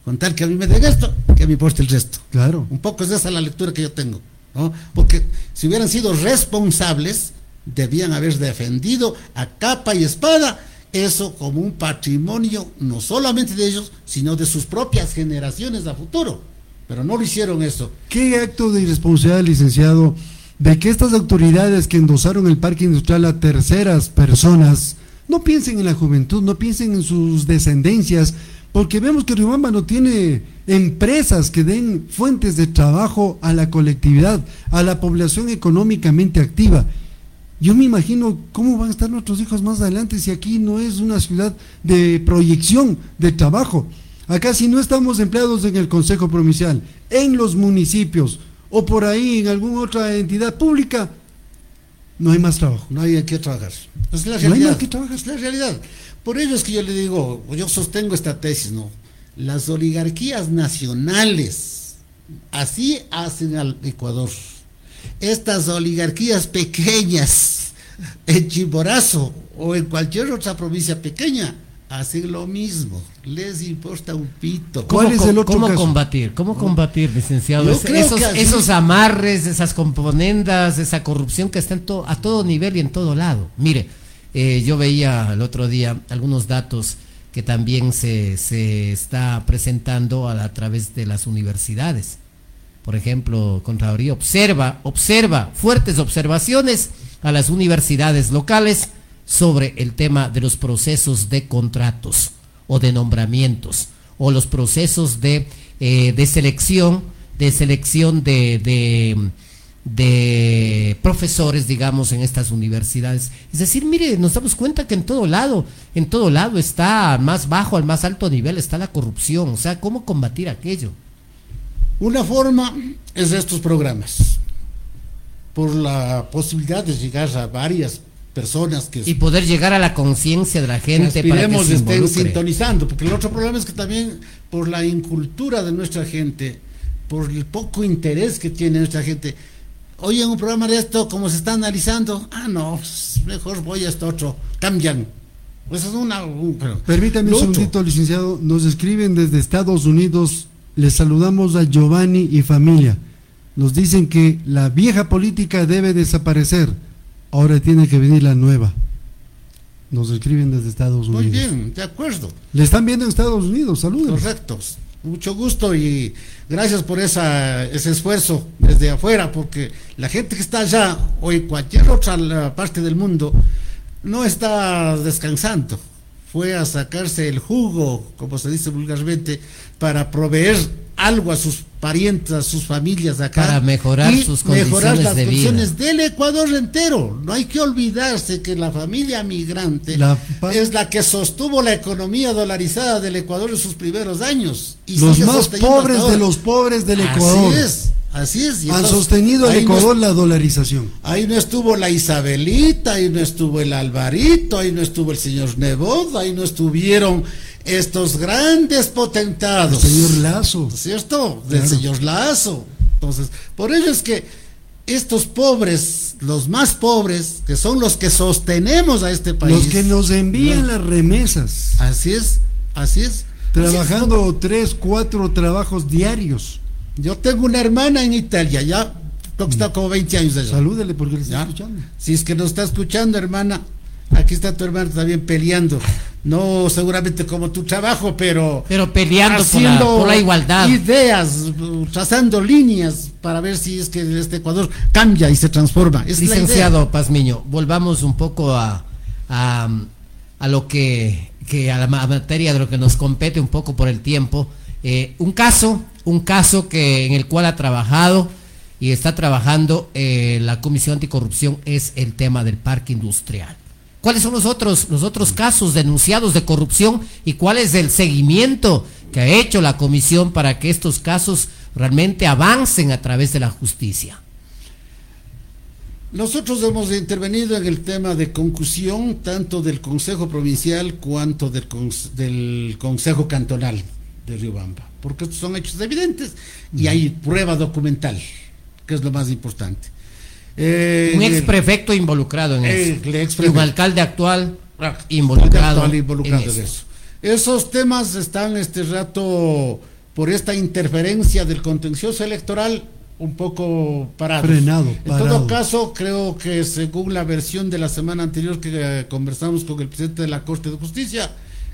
Contar que a mí me den esto, que a mí importe el resto. Claro. Un poco es esa la lectura que yo tengo, ¿no? Porque si hubieran sido responsables, debían haber defendido a capa y espada eso como un patrimonio no solamente de ellos, sino de sus propias generaciones a futuro. Pero no lo hicieron eso. ¿Qué acto de irresponsabilidad, licenciado, de que estas autoridades que endosaron el parque industrial a terceras personas no piensen en la juventud, no piensen en sus descendencias, porque vemos que Riobamba no tiene empresas que den fuentes de trabajo a la colectividad, a la población económicamente activa. Yo me imagino cómo van a estar nuestros hijos más adelante si aquí no es una ciudad de proyección de trabajo. Acá si no estamos empleados en el Consejo Provincial, en los municipios o por ahí en alguna otra entidad pública, no hay más trabajo. No hay que trabajar. Es la realidad. No hay más que trabajar. Es la realidad. Por ello es que yo le digo, yo sostengo esta tesis, ¿no? Las oligarquías nacionales así hacen al Ecuador estas oligarquías pequeñas en Chimborazo o en cualquier otra provincia pequeña hacen lo mismo, les importa un pito. ¿Cuál es el otro ¿Cómo combatir? ¿Cómo combatir, licenciado? esos, amarres, esas componendas, esa corrupción que está a todo nivel y en todo lado. Mire, eh, yo veía el otro día algunos datos que también se, se está presentando a través de las universidades por ejemplo, Contraloría observa, observa fuertes observaciones a las universidades locales sobre el tema de los procesos de contratos o de nombramientos o los procesos de, eh, de selección, de selección de, de, de, profesores, digamos, en estas universidades. Es decir, mire, nos damos cuenta que en todo lado, en todo lado está más bajo, al más alto nivel está la corrupción. O sea, ¿cómo combatir aquello? Una forma es estos programas, por la posibilidad de llegar a varias personas que... Y poder llegar a la conciencia de la gente para que se estén sintonizando, porque el otro problema es que también por la incultura de nuestra gente, por el poco interés que tiene nuestra gente, oye, en un programa de esto, como se está analizando, ah, no, mejor voy a esto otro, cambian. Eso es una... Permítame un segundito, licenciado, nos escriben desde Estados Unidos, les saludamos a Giovanni y familia. Nos dicen que la vieja política debe desaparecer, ahora tiene que venir la nueva. Nos escriben desde Estados Unidos. Muy bien, de acuerdo. Le están viendo en Estados Unidos, saludos. Correcto mucho gusto y gracias por esa, ese esfuerzo desde afuera, porque la gente que está allá o en cualquier otra parte del mundo no está descansando. Fue a sacarse el jugo, como se dice vulgarmente, para proveer algo a sus parientes, a sus familias acá. Para mejorar sus condiciones mejorar las condiciones del Ecuador entero. No hay que olvidarse que la familia migrante es la que sostuvo la economía dolarizada del Ecuador en sus primeros años. Y los más pobres de los pobres del Ecuador. Así es. Así es. Han sostenido el Ecuador la dolarización. Ahí no estuvo la Isabelita, ahí no estuvo el Alvarito, ahí no estuvo el señor Nebot, ahí no estuvieron estos grandes potentados. El señor Lazo. ¿Cierto? Del señor Lazo. Entonces, por ello es que estos pobres, los más pobres, que son los que sostenemos a este país. Los que nos envían las remesas. Así es, así es. Trabajando tres, cuatro trabajos diarios. Yo tengo una hermana en Italia, ya está como 20 años allá. Salúdele porque le está escuchando. Si es que nos está escuchando, hermana, aquí está tu hermano también peleando. No seguramente como tu trabajo, pero... Pero peleando por la, igualdad. Ideas, trazando líneas para ver si es que este Ecuador cambia y se transforma. Licenciado Pazmiño, volvamos un poco a, a, a lo que, que, a la materia de lo que nos compete un poco por el tiempo. Eh, un caso, un caso que en el cual ha trabajado y está trabajando eh, la Comisión Anticorrupción es el tema del parque industrial. ¿Cuáles son los otros, los otros casos denunciados de corrupción y cuál es el seguimiento que ha hecho la comisión para que estos casos realmente avancen a través de la justicia? Nosotros hemos intervenido en el tema de concusión tanto del Consejo Provincial cuanto del, del Consejo Cantonal de Riobamba, porque estos son hechos evidentes y hay prueba documental, que es lo más importante. Eh, un ex prefecto involucrado en eso. un alcalde actual involucrado, en eso. Esos temas están este rato por esta interferencia del contencioso electoral un poco parados. Frenado, En todo caso, creo que según la versión de la semana anterior que eh, conversamos con el presidente de la Corte de Justicia,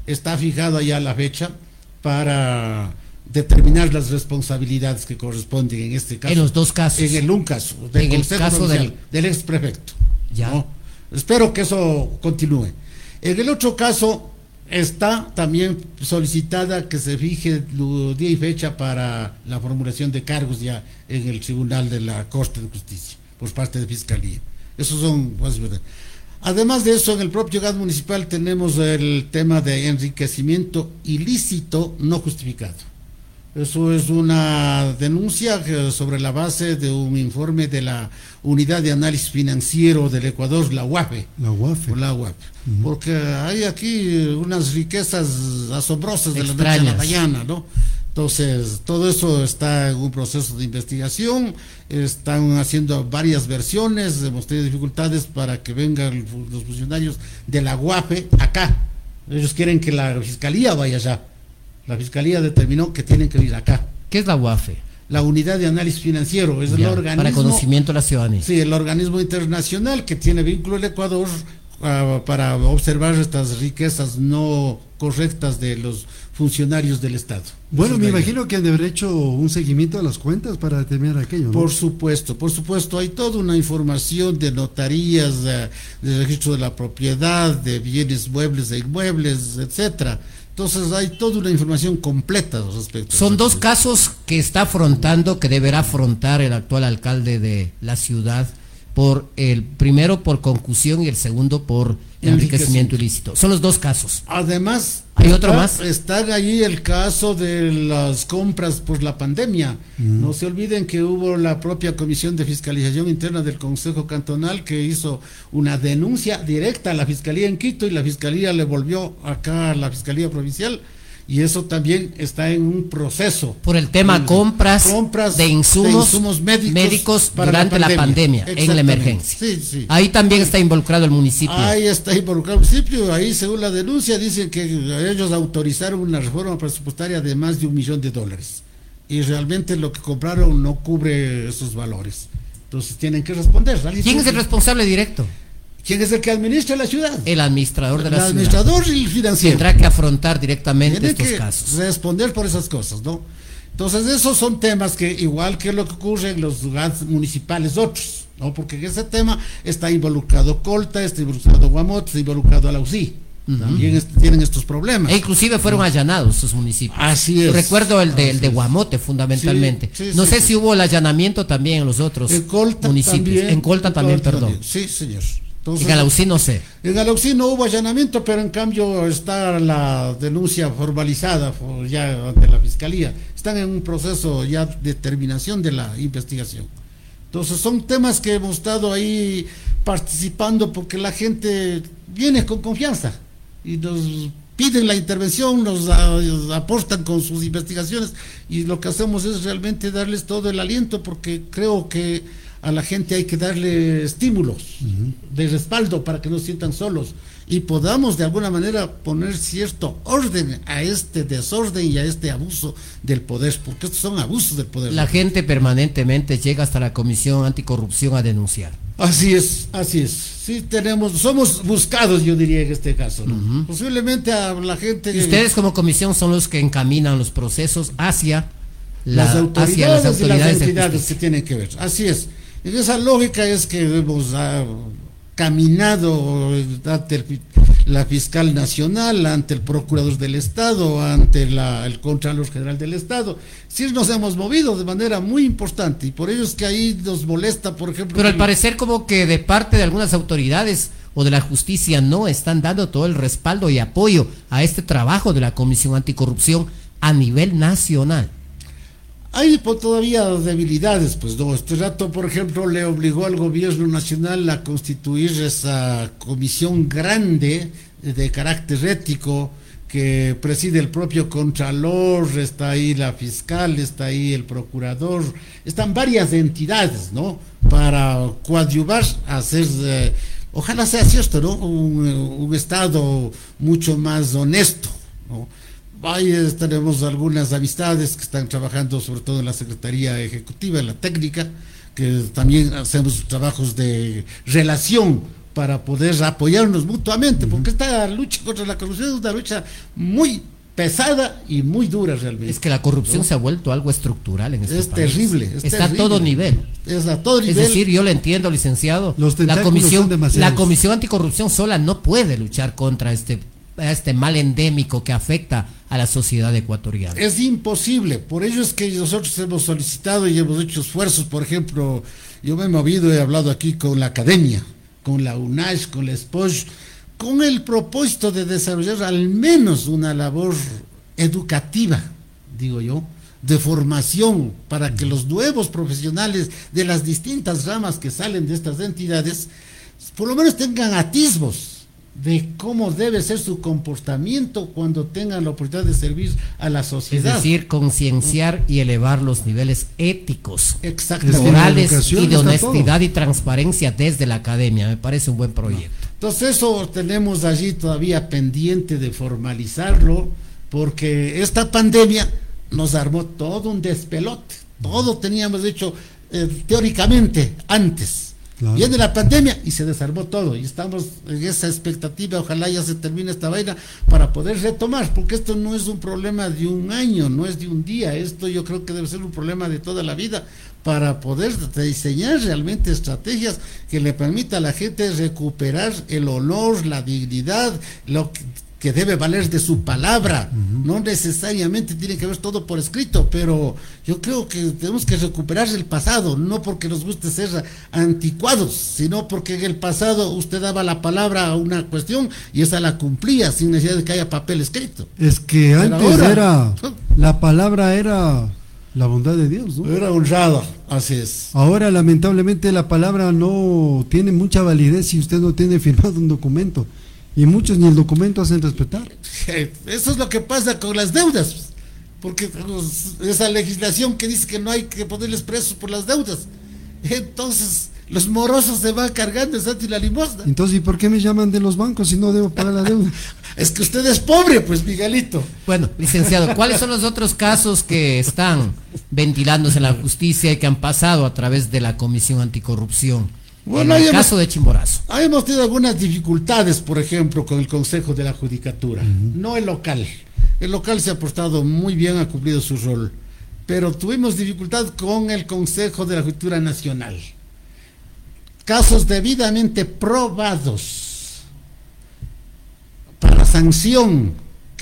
está fijado allá la fecha para determinar las responsabilidades que corresponden en este caso. En los dos casos. En el un caso, del en el caso del, del ex prefecto. Ya. Espero que eso continúe. En el otro caso está también solicitada que se fije día y fecha para la formulación de cargos ya en el tribunal de la Corte de Justicia por parte de Fiscalía. Esos son, pues, Además de eso, en el propio gas municipal tenemos el tema de enriquecimiento ilícito no justificado. Eso es una denuncia sobre la base de un informe de la Unidad de Análisis Financiero del Ecuador, la UAFE. La UAFE. La UAFE. Porque hay aquí unas riquezas asombrosas de la noche a la mañana, ¿no? Entonces, todo eso está en un proceso de investigación, están haciendo varias versiones, hemos tenido dificultades para que vengan los funcionarios de la UAFE acá. Ellos quieren que la fiscalía vaya allá la Fiscalía determinó que tienen que ir acá. ¿Qué es la UAFE? La Unidad de Análisis Financiero, es el organismo... Para conocimiento de la ciudadanía. Sí, el organismo internacional que tiene vínculo el Ecuador ah, para observar estas riquezas no correctas de los funcionarios del Estado. Bueno, me imagino que han de haber hecho un seguimiento a las cuentas para determinar aquello. ¿no? Por supuesto, por supuesto, hay toda una información de notarías, de, de registro de la propiedad, de bienes muebles e inmuebles, etcétera entonces hay toda una información completa respecto. Son dos casos que está afrontando, que deberá afrontar el actual alcalde de la ciudad, por el primero por concusión y el segundo por enriquecimiento ilícito. Son los dos casos. Además, ¿Hay otro más? Está ahí el caso de las compras por la pandemia. No se olviden que hubo la propia Comisión de Fiscalización Interna del Consejo Cantonal que hizo una denuncia directa a la Fiscalía en Quito y la Fiscalía le volvió acá a la Fiscalía Provincial y eso también está en un proceso. Por el tema compras, compras de, insumos médicos, durante la pandemia, en la emergencia. Ahí también está involucrado el municipio. Ahí está involucrado el municipio, ahí según la denuncia dicen que ellos autorizaron una reforma presupuestaria de más de un millón de dólares y realmente lo que compraron no cubre esos valores. Entonces tienen que responder. ¿Quién es el responsable directo? ¿Quién es el que administra la ciudad? El administrador de la ciudad. El administrador y el financiero. Tendrá que afrontar directamente Tiene estos que casos. Responder por esas cosas, ¿no? Entonces, esos son temas que, igual que lo que ocurre en los lugares municipales otros, ¿no? Porque en ese tema está involucrado Colta, está involucrado Guamot, está involucrado Alausí. También tienen estos problemas. E inclusive fueron allanados sus municipios. Así es. Recuerdo el de, el de Guamote, fundamentalmente. no sé si hubo el allanamiento también en los otros municipios. en Colta también, perdón. Sí, señor en Galausí no sé. En Galausí no hubo allanamiento, pero en cambio está la denuncia formalizada ya ante la fiscalía. Están en un proceso ya de terminación de la investigación. Entonces son temas que hemos estado ahí participando porque la gente viene con confianza y nos piden la intervención, nos aportan con sus investigaciones y lo que hacemos es realmente darles todo el aliento porque creo que a la gente hay que darle estímulos de respaldo para que no se sientan solos y podamos de alguna manera poner cierto orden a este desorden y a este abuso del poder, porque estos son abusos del poder. La gente permanentemente llega hasta la Comisión Anticorrupción a denunciar. Así es, así es. Sí tenemos, somos buscados, yo diría en este caso. Posiblemente a la gente. Y ustedes como comisión son los que encaminan los procesos hacia las autoridades, hacia las autoridades y las entidades que tienen que ver. Así es. En esa lógica es que hemos ah, caminado ante la fiscal nacional, ante el procurador del Estado, ante el Contralor General del Estado. Sí nos hemos movido de manera muy importante y por ello es que ahí nos molesta, por ejemplo... Pero al parecer como que de parte de algunas autoridades o de la justicia no están dando todo el respaldo y apoyo a este trabajo de la Comisión Anticorrupción a nivel nacional. Hay todavía debilidades, pues no. Este rato, por ejemplo, le obligó al gobierno nacional a constituir esa comisión grande de carácter ético que preside el propio Contralor, está ahí la fiscal, está ahí el procurador, están varias entidades, ¿no? Para coadyuvar hacer, eh, ojalá sea cierto, ¿no? Un, un Estado mucho más honesto, ¿no? Ahí tenemos algunas amistades que están trabajando sobre todo en la Secretaría Ejecutiva, en la técnica, que también hacemos trabajos de relación para poder apoyarnos mutuamente, porque esta lucha contra la corrupción es una lucha muy pesada y muy dura realmente. Es que la corrupción se ha vuelto algo estructural en este es Terrible, Está a todo nivel. Es a todo nivel. Es decir, yo le entiendo, licenciado. la comisión, la comisión anticorrupción sola no puede luchar contra este este mal endémico que afecta a la sociedad ecuatoriana. Es imposible, por ello es que nosotros hemos solicitado y hemos hecho esfuerzos, por ejemplo, yo me he movido, he hablado aquí con la academia, con la UNASH, con la SPOSH, con el propósito de desarrollar al menos una labor educativa, digo yo, de formación para que los nuevos profesionales de las distintas ramas que salen de estas entidades, por lo menos tengan atisbos de cómo debe ser su comportamiento cuando tengan la oportunidad de servir a la sociedad. Es decir, concienciar y elevar los niveles éticos, morales y de honestidad y transparencia desde la academia. Me parece un buen proyecto. Entonces eso tenemos allí todavía pendiente de formalizarlo, porque esta pandemia nos armó todo un despelote. Todo teníamos hecho eh, teóricamente antes Viene la pandemia y se desarmó todo. Y estamos en esa expectativa, ojalá ya se termine esta vaina para poder retomar, porque esto no es un problema de un año, no es de un día, esto yo creo que debe ser un problema de toda la vida, para poder diseñar realmente estrategias que le permita a la gente recuperar el honor, la dignidad, lo que, debe valer de su palabra. No necesariamente tiene que ver todo por escrito, pero yo creo que tenemos que recuperar el pasado, no porque nos guste ser anticuados, sino porque en el pasado usted daba la palabra a una cuestión y esa la cumplía sin necesidad de que haya papel escrito. Es que antes era, la palabra era la bondad de Dios, ¿no? Era honrada, así es. Ahora, lamentablemente, la palabra no tiene mucha validez si usted no tiene firmado un documento. Y muchos ni el documento hacen respetar. Eso es lo que pasa con las deudas. Porque pues, esa legislación que dice que no hay que ponerles presos por las deudas. Entonces, los morosos se van cargando y la limosna. Entonces, ¿y por qué me llaman de los bancos si no debo pagar la deuda? es que usted es pobre, pues, Miguelito. Bueno, licenciado, ¿cuáles son los otros casos que están ventilándose en la justicia y que han pasado a través de la Comisión Anticorrupción? Bueno, en el caso de Chimborazo. Hemos tenido algunas dificultades, por ejemplo, con el Consejo de la Judicatura, no el local. El local se ha portado muy bien, ha cumplido su rol, pero tuvimos dificultad con el Consejo de la Judicatura Nacional casos debidamente probados para sanción,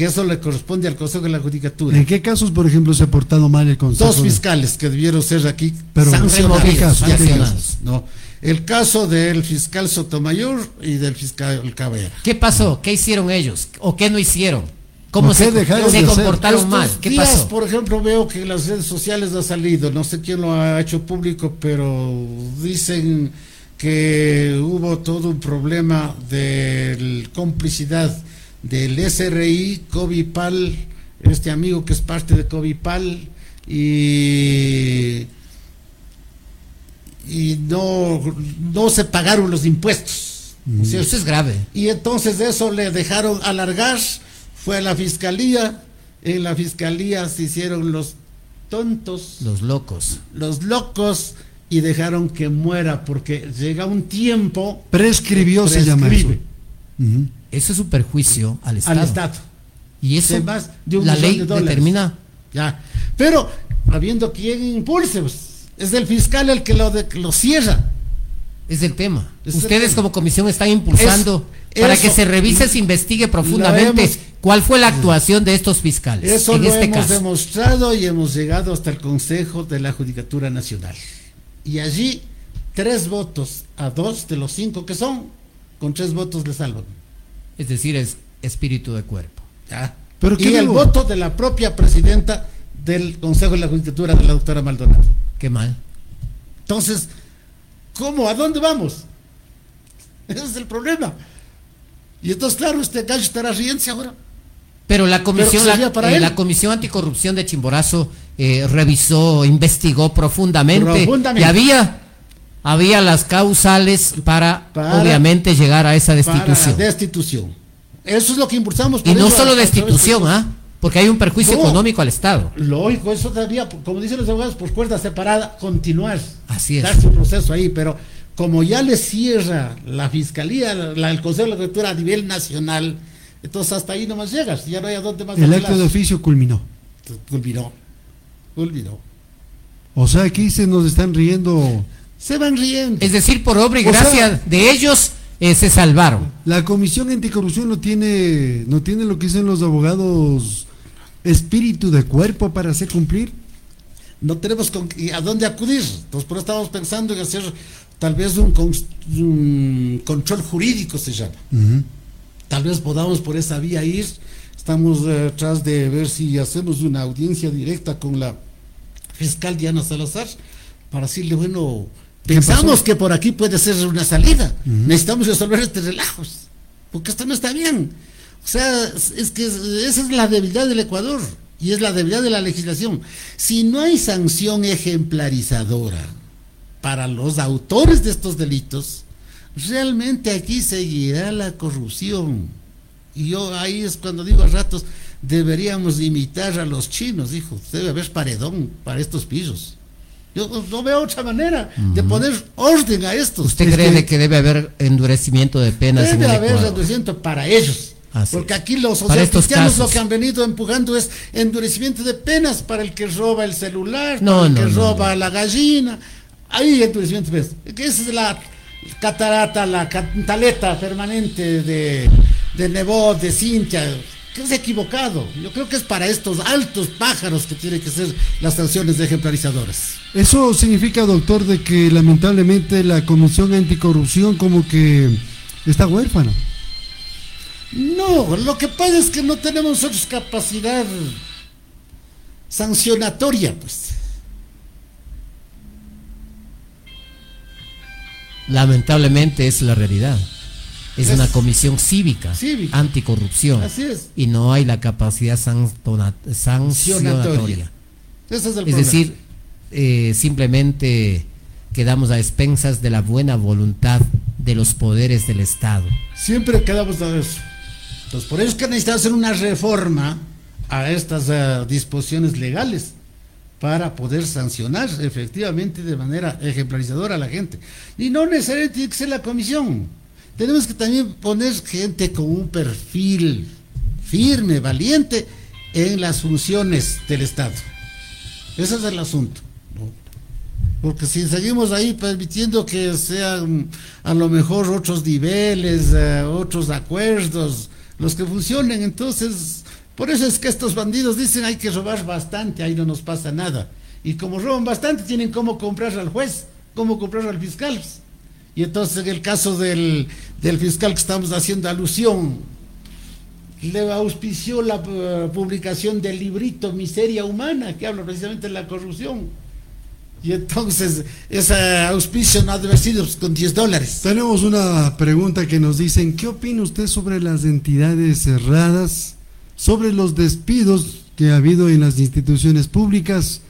que eso le corresponde al Consejo de la Judicatura. ¿En qué casos, por ejemplo, se ha portado mal el Consejo? Dos fiscales que debieron ser aquí sancionados. ¿no? El caso del fiscal Sotomayor y del fiscal Cabera. ¿Qué pasó? ¿Qué hicieron ellos? ¿O qué no hicieron? ¿Cómo se, se comportaron mal? ¿Qué pasó? Por ejemplo, veo que en las redes sociales ha salido, no sé quién lo ha hecho público, pero dicen que hubo todo un problema de complicidad del SRI, Covipal, este amigo que es parte de Covipal, y, y no, no se pagaron los impuestos. eso es grave. Y entonces eso le dejaron alargar, fue a la fiscalía, en la fiscalía se hicieron los tontos. Los locos. Los locos y dejaron que muera porque llega un tiempo prescribió se llama eso eso es un perjuicio al Estado. Al Estado. Y eso la ley determina. Ya. Pero habiendo quien impulse pues, es el fiscal el que lo, lo cierra. Es el tema. Ustedes como comisión están impulsando para que se revise se investigue profundamente cuál fue la actuación de estos fiscales eso lo este hemos demostrado y hemos llegado hasta el Consejo de la Judicatura Nacional. Y allí tres votos a dos de los cinco que son, con tres votos le salvan. Es decir, es espíritu de cuerpo. ¿Pero y el voto de la propia presidenta del Consejo de la Judicatura, de la doctora Maldonado. Qué mal. Entonces, ¿cómo? ¿A dónde vamos? Ese es el problema. Y entonces, claro, este gallo estará riéndose ahora. Pero la comisión, la, eh, la, comisión anticorrupción de Chimborazo eh, revisó, investigó profundamente, y había había las causales para, obviamente llegar a esa destitución. destitución. Eso es lo que impulsamos. Y no solo destitución, ¿ah? Porque hay un perjuicio económico al Estado. Lógico, eso daría, como dicen los abogados, por cuerda separada, continuar. Así es. Dar su proceso ahí, pero como ya le cierra la Fiscalía, la, el Consejo de la Cultura a nivel nacional, entonces hasta ahí nomás llegas, ya no hay a dónde más. El acto de oficio culminó. Culminó. Culminó. O sea, aquí se nos están riendo. Se van riendo. Es decir, por obra y gracia de ellos eh, se salvaron. La Comisión Anticorrupción no tiene, no tiene lo que dicen los abogados, espíritu de cuerpo para hacer cumplir. No tenemos con, a dónde acudir. Entonces, por eso estamos pensando en hacer tal vez un, control jurídico, se llama tal vez podamos por esa vía ir. Estamos detrás de ver si hacemos una audiencia directa con la fiscal Diana Salazar para decirle, bueno, pensamos que por aquí puede ser una salida. Necesitamos resolver este relajos, porque esto no está bien. O sea, es que esa es la debilidad del Ecuador y es la debilidad de la legislación. Si no hay sanción ejemplarizadora para los autores de estos delitos, realmente aquí seguirá la corrupción. Y yo ahí es cuando digo a ratos, deberíamos imitar a los chinos, dijo, debe haber paredón para estos pisos. Yo no veo otra manera de poner orden a esto. ¿Usted cree que, debe haber endurecimiento de penas? Debe haber endurecimiento para ellos, Porque aquí los socialistas lo que han venido empujando es endurecimiento de penas para el que roba el celular, para el que roba la gallina. Ahí endurecimiento de penas. Esa es la catarata, la cantaleta permanente de, de Nebot, de Cintia que es equivocado. Yo creo que es para estos altos pájaros que tienen que ser las sanciones ejemplarizadoras. Eso significa, doctor, de que lamentablemente la Comisión Anticorrupción como que está huérfana. No, lo que pasa es que no tenemos nosotros capacidad sancionatoria, pues. Lamentablemente es la realidad. Es, una comisión cívica, anticorrupción. Así es. Y no hay la capacidad sancionatoria. es, decir, eh, simplemente quedamos a expensas de la buena voluntad de los poderes del Estado. Siempre quedamos a eso. Entonces, por eso es que necesitamos hacer una reforma a estas eh, disposiciones legales para poder sancionar efectivamente de manera ejemplarizadora a la gente. Y no necesariamente tiene que ser la comisión tenemos que también poner gente con un perfil firme, valiente en las funciones del Estado. Ese es el asunto. Porque si seguimos ahí permitiendo que sean a lo mejor otros niveles, eh, otros acuerdos, los que funcionen, entonces, por eso es que estos bandidos dicen hay que robar bastante, ahí no nos pasa nada. Y como roban bastante, tienen cómo comprar al juez, cómo comprar al fiscal. Y entonces en el caso del, fiscal que estamos haciendo alusión, le auspició la eh, publicación del librito Miseria Humana, que habla precisamente de la corrupción. Y entonces ese auspicio no ha sido pues, con 10 dólares. Tenemos una pregunta que nos dicen, ¿qué opina usted sobre las entidades cerradas, sobre los despidos que ha habido en las instituciones públicas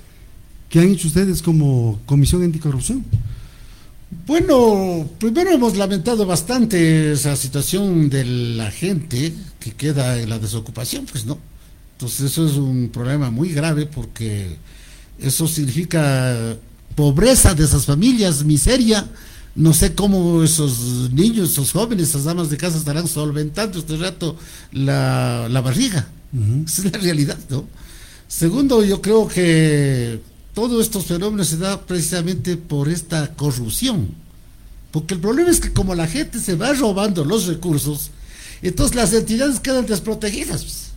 que han hecho ustedes como Comisión Anticorrupción? Bueno, primero hemos lamentado bastante esa situación de la gente que queda en la desocupación, pues no. Entonces eso es un problema muy grave porque eso significa pobreza de esas familias, miseria. No sé cómo esos niños, esos jóvenes, esas damas de casa estarán solventando este rato la, barriga. Esa es la realidad, ¿no? Segundo, yo creo que todos estos fenómenos se dan precisamente por esta corrupción. Porque el problema es que como la gente se va robando los recursos, entonces las entidades quedan desprotegidas.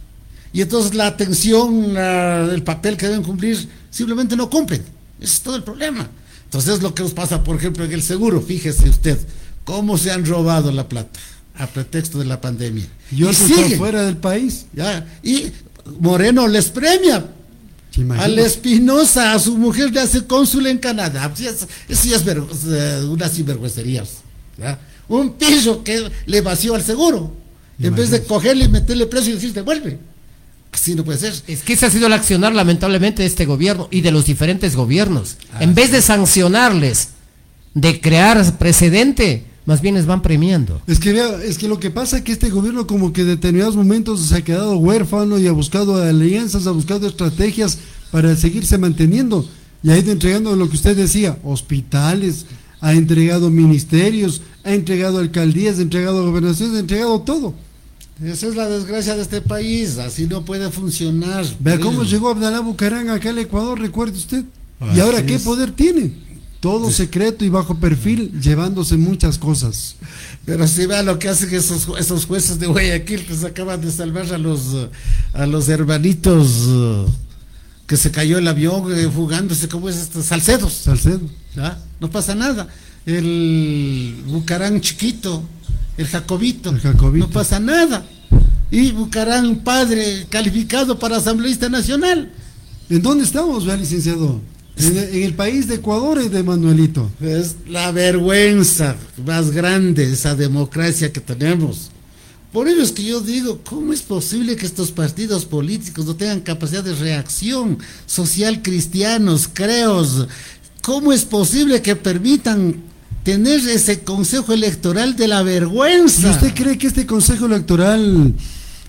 Y entonces la atención, el papel que deben cumplir, simplemente no cumplen. Ese es todo el problema. Entonces es lo que nos pasa, por ejemplo, en el seguro. Fíjese usted, cómo se han robado la plata a pretexto de la pandemia. Yo estoy fuera del país. Ya, y Moreno les premia al Espinosa, a su mujer le hace cónsul en Canadá. Eso ya es eh, una sinvergüencería. Un piso que le vació al seguro. En vez de cogerle y meterle precio y decir, devuelve. Así no puede ser. Es que ese ha sido el accionar lamentablemente de este gobierno y de los diferentes gobiernos. en vez de sancionarles, de crear precedente, más bien les van premiando. Es que es que lo que pasa es que este gobierno como que en determinados momentos se ha quedado huérfano y ha buscado alianzas, ha buscado estrategias para seguirse manteniendo y ha ido entregando lo que usted decía, hospitales, ha entregado ministerios, ha entregado alcaldías, ha entregado gobernaciones, ha entregado todo. Esa es la desgracia de este país, así no puede funcionar. Vea cómo llegó Abdalá Bucarán acá al Ecuador, recuerde usted. ¿Y ahora qué poder tiene? Todo secreto y bajo perfil, llevándose muchas cosas. Pero si vea lo que hacen esos, esos jueces de Guayaquil que se acaban de salvar a los, a los hermanitos uh, que se cayó el avión eh, fugándose, ¿cómo es esto? Salcedos. Salcedo. No pasa nada. El Bucarán chiquito, el Jacobito, el Jacobito. no pasa nada. Y Bucarán padre calificado para asambleísta nacional. ¿En dónde estamos, vea, licenciado? En, el país de Ecuador y de Manuelito. Es la vergüenza más grande esa democracia que tenemos. Por ello es que yo digo, ¿cómo es posible que estos partidos políticos no tengan capacidad de reacción social cristianos, creos? ¿Cómo es posible que permitan tener ese consejo electoral de la vergüenza? ¿Y usted cree que este consejo electoral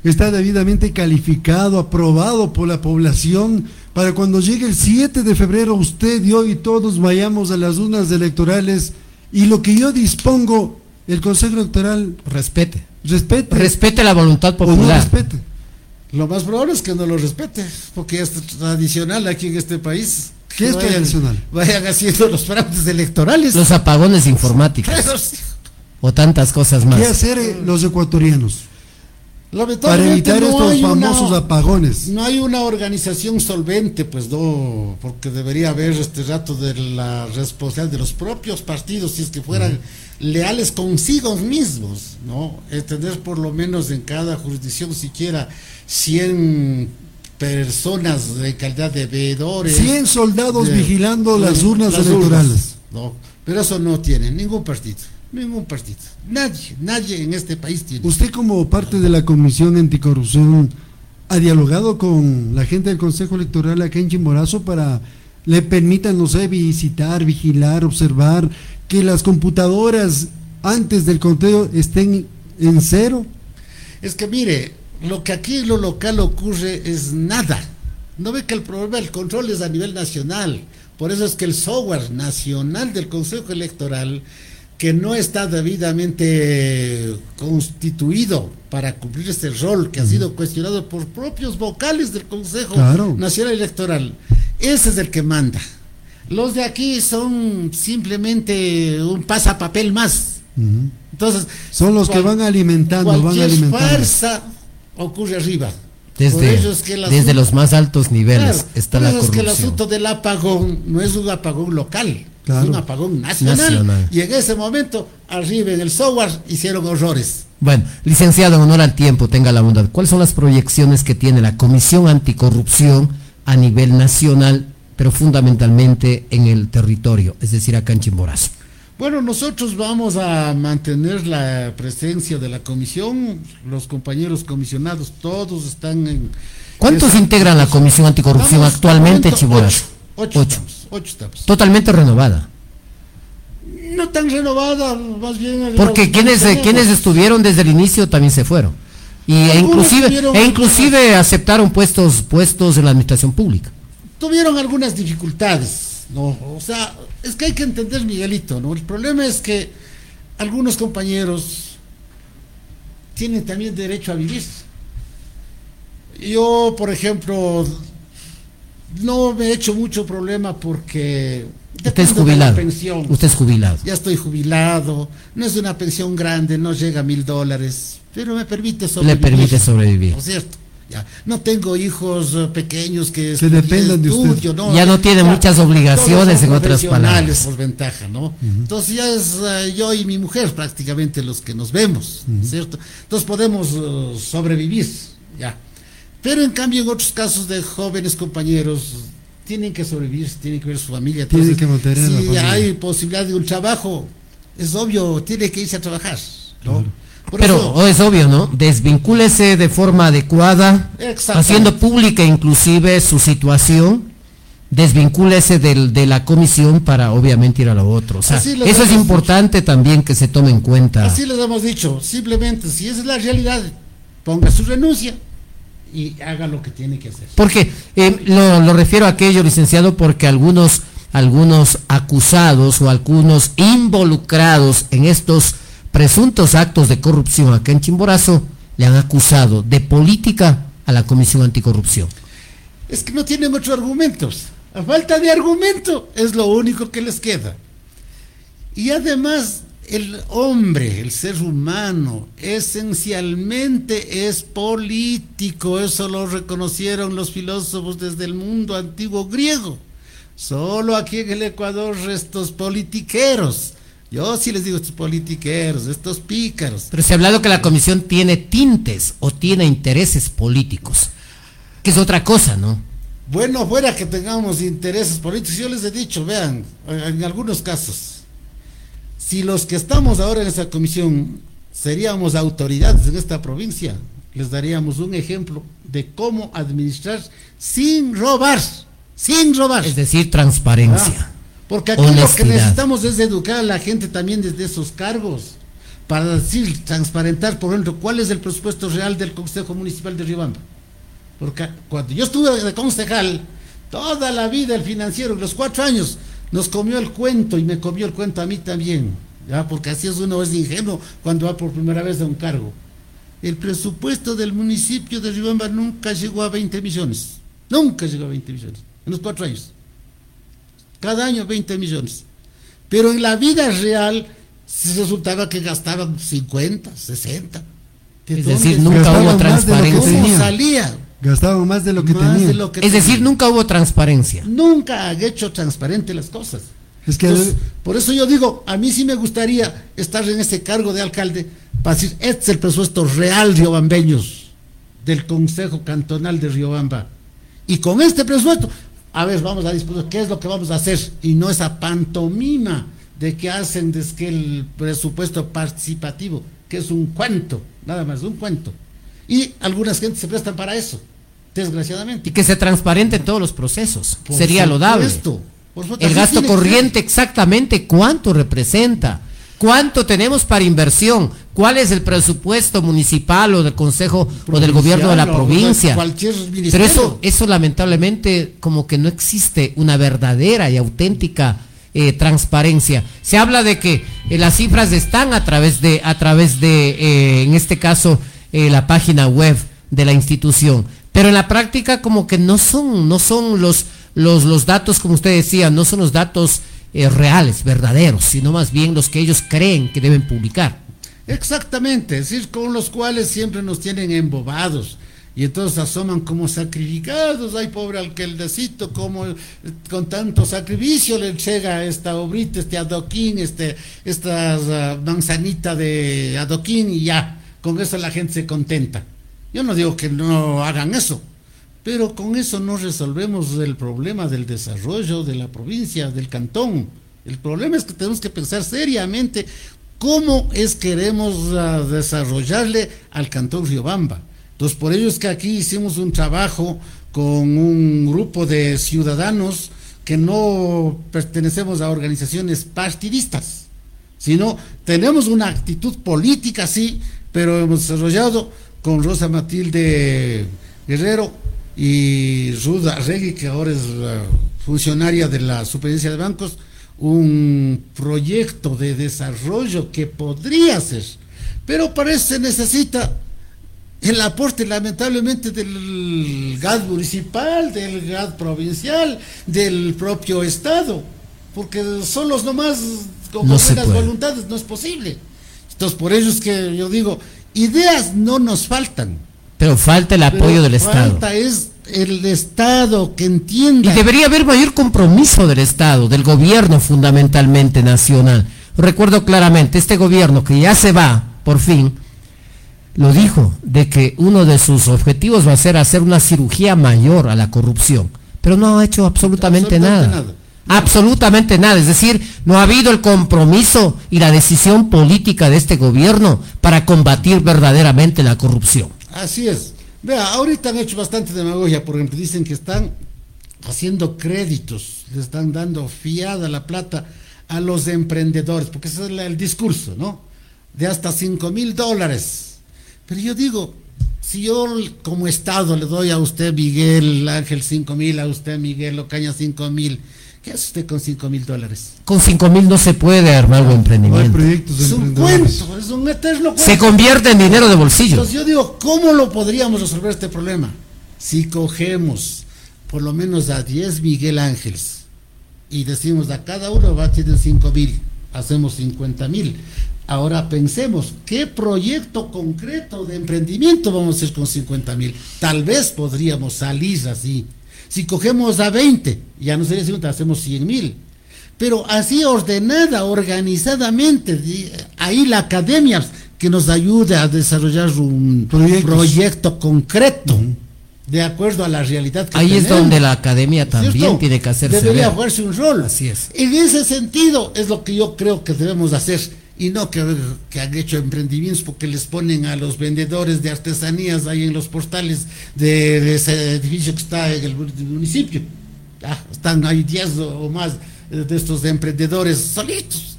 está debidamente calificado, aprobado por la población? Para cuando llegue el 7 de febrero usted, yo y todos vayamos a las urnas electorales y lo que yo dispongo el Consejo Electoral respete. Respete. Respete la voluntad o no popular. respete. Lo más probable es que no lo respete, porque es tradicional aquí en este país. ¿Qué es Vayan- tradicional? Vayan haciendo los fraudes electorales. Los apagones informáticos o tantas cosas más. ¿Qué hacer eh, los ecuatorianos para evitar no estos una- famosos apagones? No hay una organización solvente, pues no, porque debería haber este rato de la responsabilidad de los propios partidos, si es que fueran leales consigo mismos, ¿no? Es tener por lo menos en cada jurisdicción siquiera 100 personas de calidad de veedores. 100 soldados de- vigilando las urnas las electorales. urnas, no, pero eso no tiene ningún partido, ningún partido. Nadie, nadie en este país tiene. Usted como parte de la Comisión Anticorrupción ha dialogado con la gente del Consejo Electoral acá en Chimborazo para le permitan, no sé, visitar, vigilar, observar que las computadoras antes del conteo estén en cero. Es que mire, lo que aquí en lo local ocurre es nada. No ve que el problema del control es a nivel nacional. Por eso es que el software nacional del Consejo Electoral, que no está debidamente constituido para cumplir este rol, que ha sido cuestionado por propios vocales del Consejo Claro. Nacional Electoral, ese es el que manda. Los de aquí son simplemente un pasapapel más. Entonces, Son los que van alimentando, van cualquier alimentando. farsa ocurre arriba. Desde, los más altos niveles Claro, está la eso es que el corrupción. asunto del apagón no es un apagón local, Claro. es un apagón nacional, Nacional. Y en ese momento, arriba en el software, hicieron horrores. Bueno, licenciado, en honor al tiempo, tenga la bondad. ¿Cuáles son las proyecciones que tiene la Comisión Anticorrupción a nivel nacional, pero fundamentalmente en el territorio, es decir, acá en Chimborazo? Bueno, nosotros vamos a mantener la presencia de la comisión, los compañeros comisionados, todos están en... ¿Cuántos esa- integran la Comisión Anticorrupción actualmente en Chimborazo? Ocho, ocho, Ocho. Totalmente renovada. No tan renovada, más bien... Porque quienes, eh, quienes estuvieron desde el inicio también se fueron. Y e inclusive, tuvieron- e inclusive aceptaron puestos, puestos en la administración pública. tuvieron algunas dificultades, ¿no? O sea, es que hay que entender, Miguelito, ¿no? El problema es que algunos compañeros tienen también derecho a vivir. Yo, por ejemplo, no me he hecho mucho problema porque... Usted es jubilado. pensión. Usted es jubilado. Ya estoy jubilado, no es una pensión grande, no llega a mil dólares, pero me permite Le sobrevivir. permite sobrevivir. ¿No es cierto? Ya. No tengo hijos eh, pequeños que, Que dependan de usted. Ya no tiene muchas obligaciones, en otras palabras. por ventaja, ¿no? Entonces ya es eh, yo y mi mujer prácticamente los que nos vemos, ¿no es ¿cierto? Entonces podemos eh, sobrevivir, ya. Pero en cambio en otros casos de jóvenes compañeros tienen que sobrevivir, tienen que ver su familia. Tienen que mantener a la si familia. hay posibilidad de un trabajo, es obvio, tiene que irse a trabajar, ¿no? Por Pero eso- oh, es obvio, ¿no? Desvincúlese de forma adecuada, haciendo pública inclusive su situación, desvincúlese del- de la comisión para obviamente ir a lo otro. O sea, eso es importante también que se tome en cuenta. Así les hemos dicho, simplemente si esa es la realidad, ponga su renuncia y haga lo que tiene que hacer. Porque eh, lo, lo refiero a aquello, licenciado, porque algunos, algunos acusados o algunos involucrados en estos presuntos actos de corrupción acá en Chimborazo le han acusado de política a la Comisión Anticorrupción. Es que no tienen otros argumentos. A falta de argumento es lo único que les queda. Y además, el hombre, el ser humano, esencialmente es político. Eso lo reconocieron los filósofos desde el mundo antiguo griego. Solo aquí en el Ecuador estos politiqueros. Yo sí les digo estos politiqueros, estos pícaros. Pero se ha hablado que la comisión tiene tintes o tiene intereses políticos, que es otra cosa, ¿no? Bueno, fuera que tengamos intereses políticos, yo les he dicho, vean, en algunos casos, si los que estamos ahora en esa comisión seríamos autoridades en esta provincia, les daríamos un ejemplo de cómo administrar sin robar, sin robar. Es decir, transparencia. Ah, porque aquí lo que honestidad. necesitamos es educar a la gente también desde esos cargos, para decir, transparentar, por ejemplo, cuál es el presupuesto real del Consejo Municipal de Riobamba. Porque cuando yo estuve de concejal, toda la vida el financiero, los cuatro años, nos comió el cuento y me comió el cuento a mí también. ¿ya? porque así es uno es ingenuo cuando va por primera vez a un cargo. El presupuesto del municipio de Riobamba nunca llegó a 20 millones, nunca llegó a 20 millones, en los cuatro años. Cada año 20 millones. Pero en la vida real resultaba que gastaban 50, 60. Es decir, nunca hubo transparencia. salía? Gastaban más de lo que tenían. es decir, nunca hubo transparencia. Nunca han hecho transparente las cosas. Es que por eso yo digo, a mí sí me gustaría estar en ese cargo de alcalde para decir, este es el presupuesto real riobambeños del Consejo Cantonal de Riobamba. Y con este presupuesto, a ver, vamos a discutir qué es lo que vamos a hacer y no esa pantomima de que hacen de que el presupuesto participativo, que es un cuento, nada más, un cuento. Y algunas gentes se prestan para eso, desgraciadamente. Y que se transparente todos los procesos, sería lo dable. el gasto corriente exactamente cuánto representa, cuánto tenemos para inversión, cuál es el presupuesto municipal o del consejo o del gobierno de la provincia. Pero eso, eso lamentablemente como que no existe una verdadera y auténtica eh, transparencia. Se habla de que eh, las cifras están a través de, a través de, eh, en este caso, la página web de la institución, pero en la práctica como que no son, no son los, los, los datos, como usted decía, no son los datos reales, verdaderos, sino más bien los que ellos creen que deben publicar. Exactamente, es decir, con los cuales siempre nos tienen embobados y entonces asoman como sacrificados, ay pobre alcaldecito, como con tanto sacrificio le llega esta obrita, este adoquín, este, esta ah, manzanita de adoquín y ya, con eso la gente se contenta. Yo no digo que no hagan eso, pero con eso no resolvemos el problema del desarrollo de la provincia, del cantón. El problema es que tenemos que pensar seriamente cómo es queremos uh, desarrollarle al cantón Riobamba entonces, por ello es que aquí hicimos un trabajo con un grupo de ciudadanos que no pertenecemos a organizaciones partidistas, sino tenemos una actitud política, sí, pero hemos desarrollado con Rosa Matilde Guerrero y Ruda Regui, que ahora es funcionaria de la Superintendencia de Bancos, un proyecto de desarrollo que podría ser, pero para eso se necesita el aporte lamentablemente del GAD municipal, del GAD provincial, del propio Estado, porque solos nomás con no buenas voluntades no es posible. Entonces por ello es que yo digo, ideas no nos faltan. Pero falta el apoyo del Estado. Falta es el Estado que entienda. Y debería haber mayor compromiso del Estado, del gobierno fundamentalmente nacional. Recuerdo claramente, este gobierno que ya se va, por fin, lo dijo, de que uno de sus objetivos va a ser hacer una cirugía mayor a la corrupción, pero no ha hecho absolutamente, nada. Absolutamente nada, es decir, no ha habido el compromiso y la decisión política de este gobierno para combatir verdaderamente la corrupción. Así es. Vea, ahorita han hecho bastante demagogia, por ejemplo, dicen que están haciendo créditos, le están dando fiada la plata a los emprendedores, porque ese es el discurso, ¿no? De hasta 5 mil dólares pero yo digo, si yo como Estado le doy a usted, Miguel Ángel, 5 mil, a usted, Miguel Ocaña, 5 mil, ¿qué hace usted con 5 mil dólares? Con 5 mil no se puede armar un emprendimiento. es un cuento, es un eterno Se convierte en dinero de bolsillo. Entonces yo digo, ¿cómo lo podríamos resolver este problema? Si cogemos por lo menos a 10 Miguel Ángeles y decimos a cada uno va a tener 5 mil, hacemos 50 mil. Ahora pensemos, ¿qué proyecto concreto de emprendimiento vamos a hacer con 50 mil? Tal vez podríamos salir así. Si cogemos a 20, ya no sería 50, hacemos 100 mil. Pero así ordenada, organizadamente, ahí la academia que nos ayude a desarrollar un proyecto concreto. De acuerdo a la realidad que Ahí es donde la academia también tiene que hacerse. Debería jugarse un rol. Así es. En ese sentido es lo que yo creo que debemos hacer y no que, que, han hecho emprendimientos porque les ponen a los vendedores de artesanías ahí en los portales de, ese edificio que está en el municipio. Ah, están ahí 10 o más de estos emprendedores solitos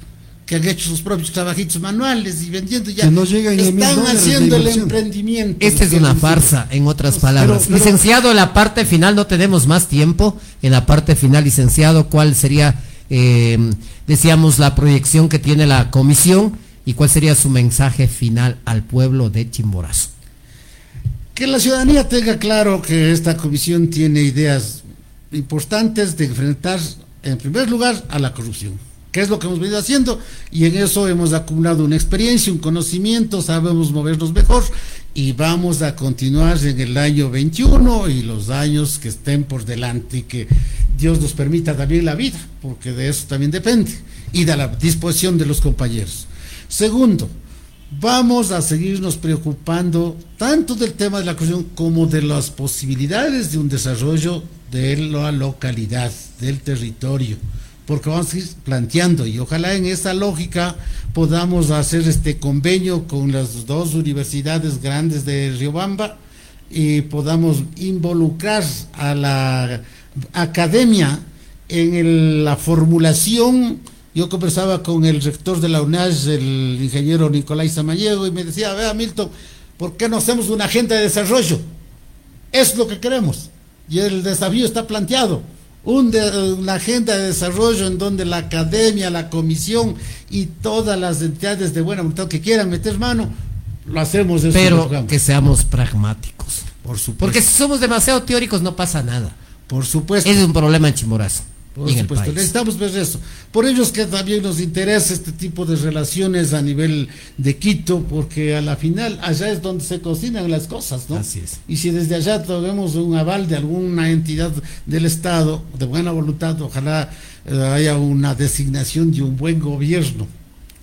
que han hecho sus propios trabajitos manuales y vendiendo ya. no están haciendo el emprendimiento. Esta es una farsa, en otras palabras. licenciado, en la parte final no tenemos más tiempo. En la parte final, licenciado, ¿cuál sería eh, decíamos la proyección que tiene la comisión y cuál sería su mensaje final al pueblo de Chimborazo. Que la ciudadanía tenga claro que esta comisión tiene ideas importantes de enfrentar, en primer lugar, a la corrupción que es lo que hemos venido haciendo, y en eso hemos acumulado una experiencia, un conocimiento, sabemos movernos mejor, y vamos a continuar en el año 21 y los años que estén por delante, y que Dios nos permita también la vida, porque de eso también depende, y de la disposición de los compañeros. Segundo, vamos a seguirnos preocupando tanto del tema de la corrupción como de las posibilidades de un desarrollo de la localidad, del territorio porque vamos a ir planteando y ojalá en esa lógica podamos hacer este convenio con las dos universidades grandes de Riobamba y podamos involucrar a la academia en la formulación. Yo conversaba con el rector de la UNAS, el ingeniero Nicolás Samallego, y me decía, vea Milton, ¿por qué no hacemos una agenda de desarrollo? Es lo que queremos. Y el desafío está planteado una agenda de desarrollo en donde la academia, la comisión y todas las entidades de buena voluntad que quieran meter mano, lo hacemos. De Pero que seamos pragmáticos. Por supuesto. Porque si somos demasiado teóricos no pasa nada. Por supuesto. Es un problema en Chimborazo. Por supuesto, necesitamos ver eso. Por ello es que también nos interesa este tipo de relaciones a nivel de Quito, porque a la final allá es donde se cocinan las cosas, ¿no? Así es. Y si desde allá tenemos un aval de alguna entidad del Estado, de buena voluntad, ojalá eh, haya una designación de un buen gobierno.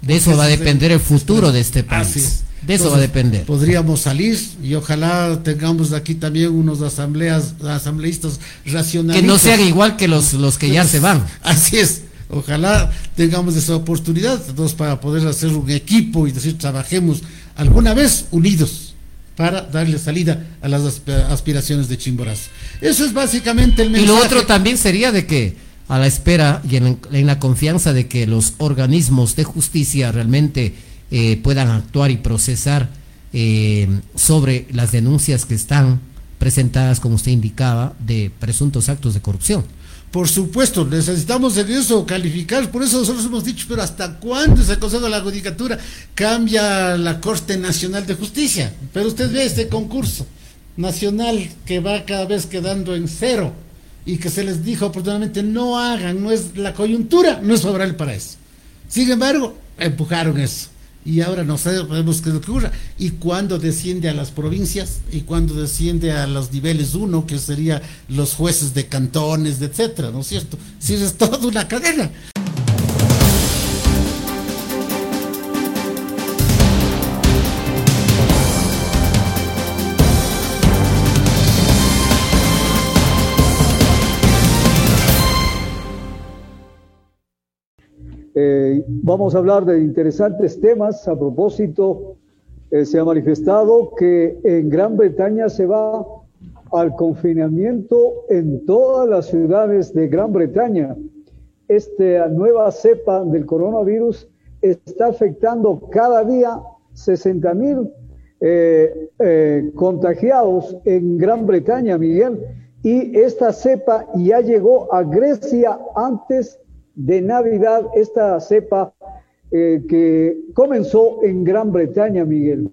De eso va a depender el futuro de este país. Así es. De eso va a depender. Podríamos salir y ojalá tengamos aquí también unos asambleas, asambleístas racionalistas. Que no sean igual que los, los que ya se van. Así es. Ojalá tengamos esa oportunidad para poder hacer un equipo y decir, trabajemos alguna vez unidos para darle salida a las aspiraciones de Chimborazo. Eso es básicamente el mensaje. Y lo otro también sería de que a la espera y en, en la confianza de que los organismos de justicia realmente eh, puedan actuar y procesar eh, sobre las denuncias que están presentadas, como usted indicaba, de presuntos actos de corrupción. Por supuesto, necesitamos en eso calificar, por eso nosotros hemos dicho, pero ¿hasta cuándo ese Consejo de la Judicatura cambia la Corte Nacional de Justicia? Pero usted ve este concurso nacional que va cada vez quedando en cero y que se les dijo oportunamente no hagan, no es la coyuntura, no es favorable para eso. Sin embargo, empujaron eso y ahora no sabemos qué es que ocurra. Y cuando desciende a las provincias y cuando desciende a los niveles uno, que sería los jueces de cantones, etcétera, ¿no es cierto? Si es toda una cadena. Eh, vamos a hablar de interesantes temas. A propósito, eh, se ha manifestado que en Gran Bretaña se va al confinamiento en todas las ciudades de Gran Bretaña. Esta nueva cepa del coronavirus está afectando cada día 60 mil eh, contagiados en Gran Bretaña, Miguel. Y esta cepa ya llegó a Grecia antes de Navidad, esta cepa eh, que comenzó en Gran Bretaña, Miguel.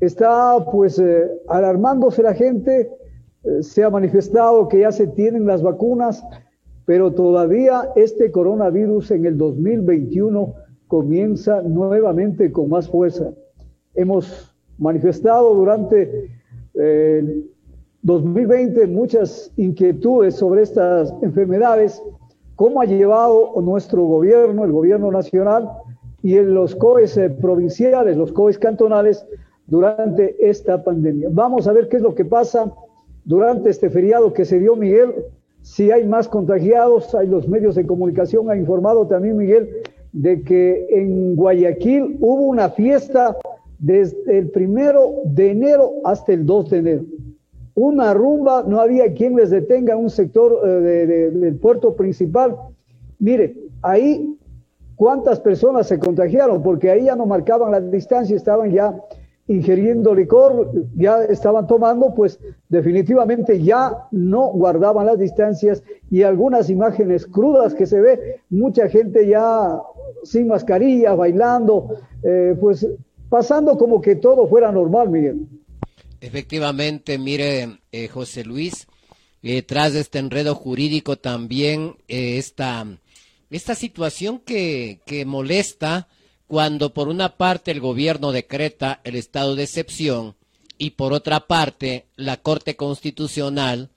Está pues eh, alarmándose la gente, eh, se ha manifestado que ya se tienen las vacunas, pero todavía este coronavirus en el 2021 comienza nuevamente con más fuerza. Hemos manifestado durante el 2020 muchas inquietudes sobre estas enfermedades cómo ha llevado nuestro gobierno, el gobierno nacional y en los COEs eh, provinciales, los COEs cantonales, durante esta pandemia. Vamos a ver qué es lo que pasa durante este feriado que se dio Miguel. Si hay más contagiados, hay los medios de comunicación, ha informado también Miguel de que en Guayaquil hubo una fiesta desde el primero de enero hasta el 2 de enero una rumba, no había quien les detenga un sector eh, del puerto principal. Mire, ahí cuántas personas se contagiaron, porque ahí ya no marcaban la distancia, estaban ya ingiriendo licor, ya estaban tomando, pues definitivamente ya no guardaban las distancias y algunas imágenes crudas que se ve, mucha gente ya sin mascarilla, bailando, eh, pues pasando como que todo fuera normal, Miguel. Efectivamente, mire, eh, José Luis, eh, de este enredo jurídico también esta, esta situación que, que molesta cuando por una parte el gobierno decreta el estado de excepción y por otra parte la Corte Constitucional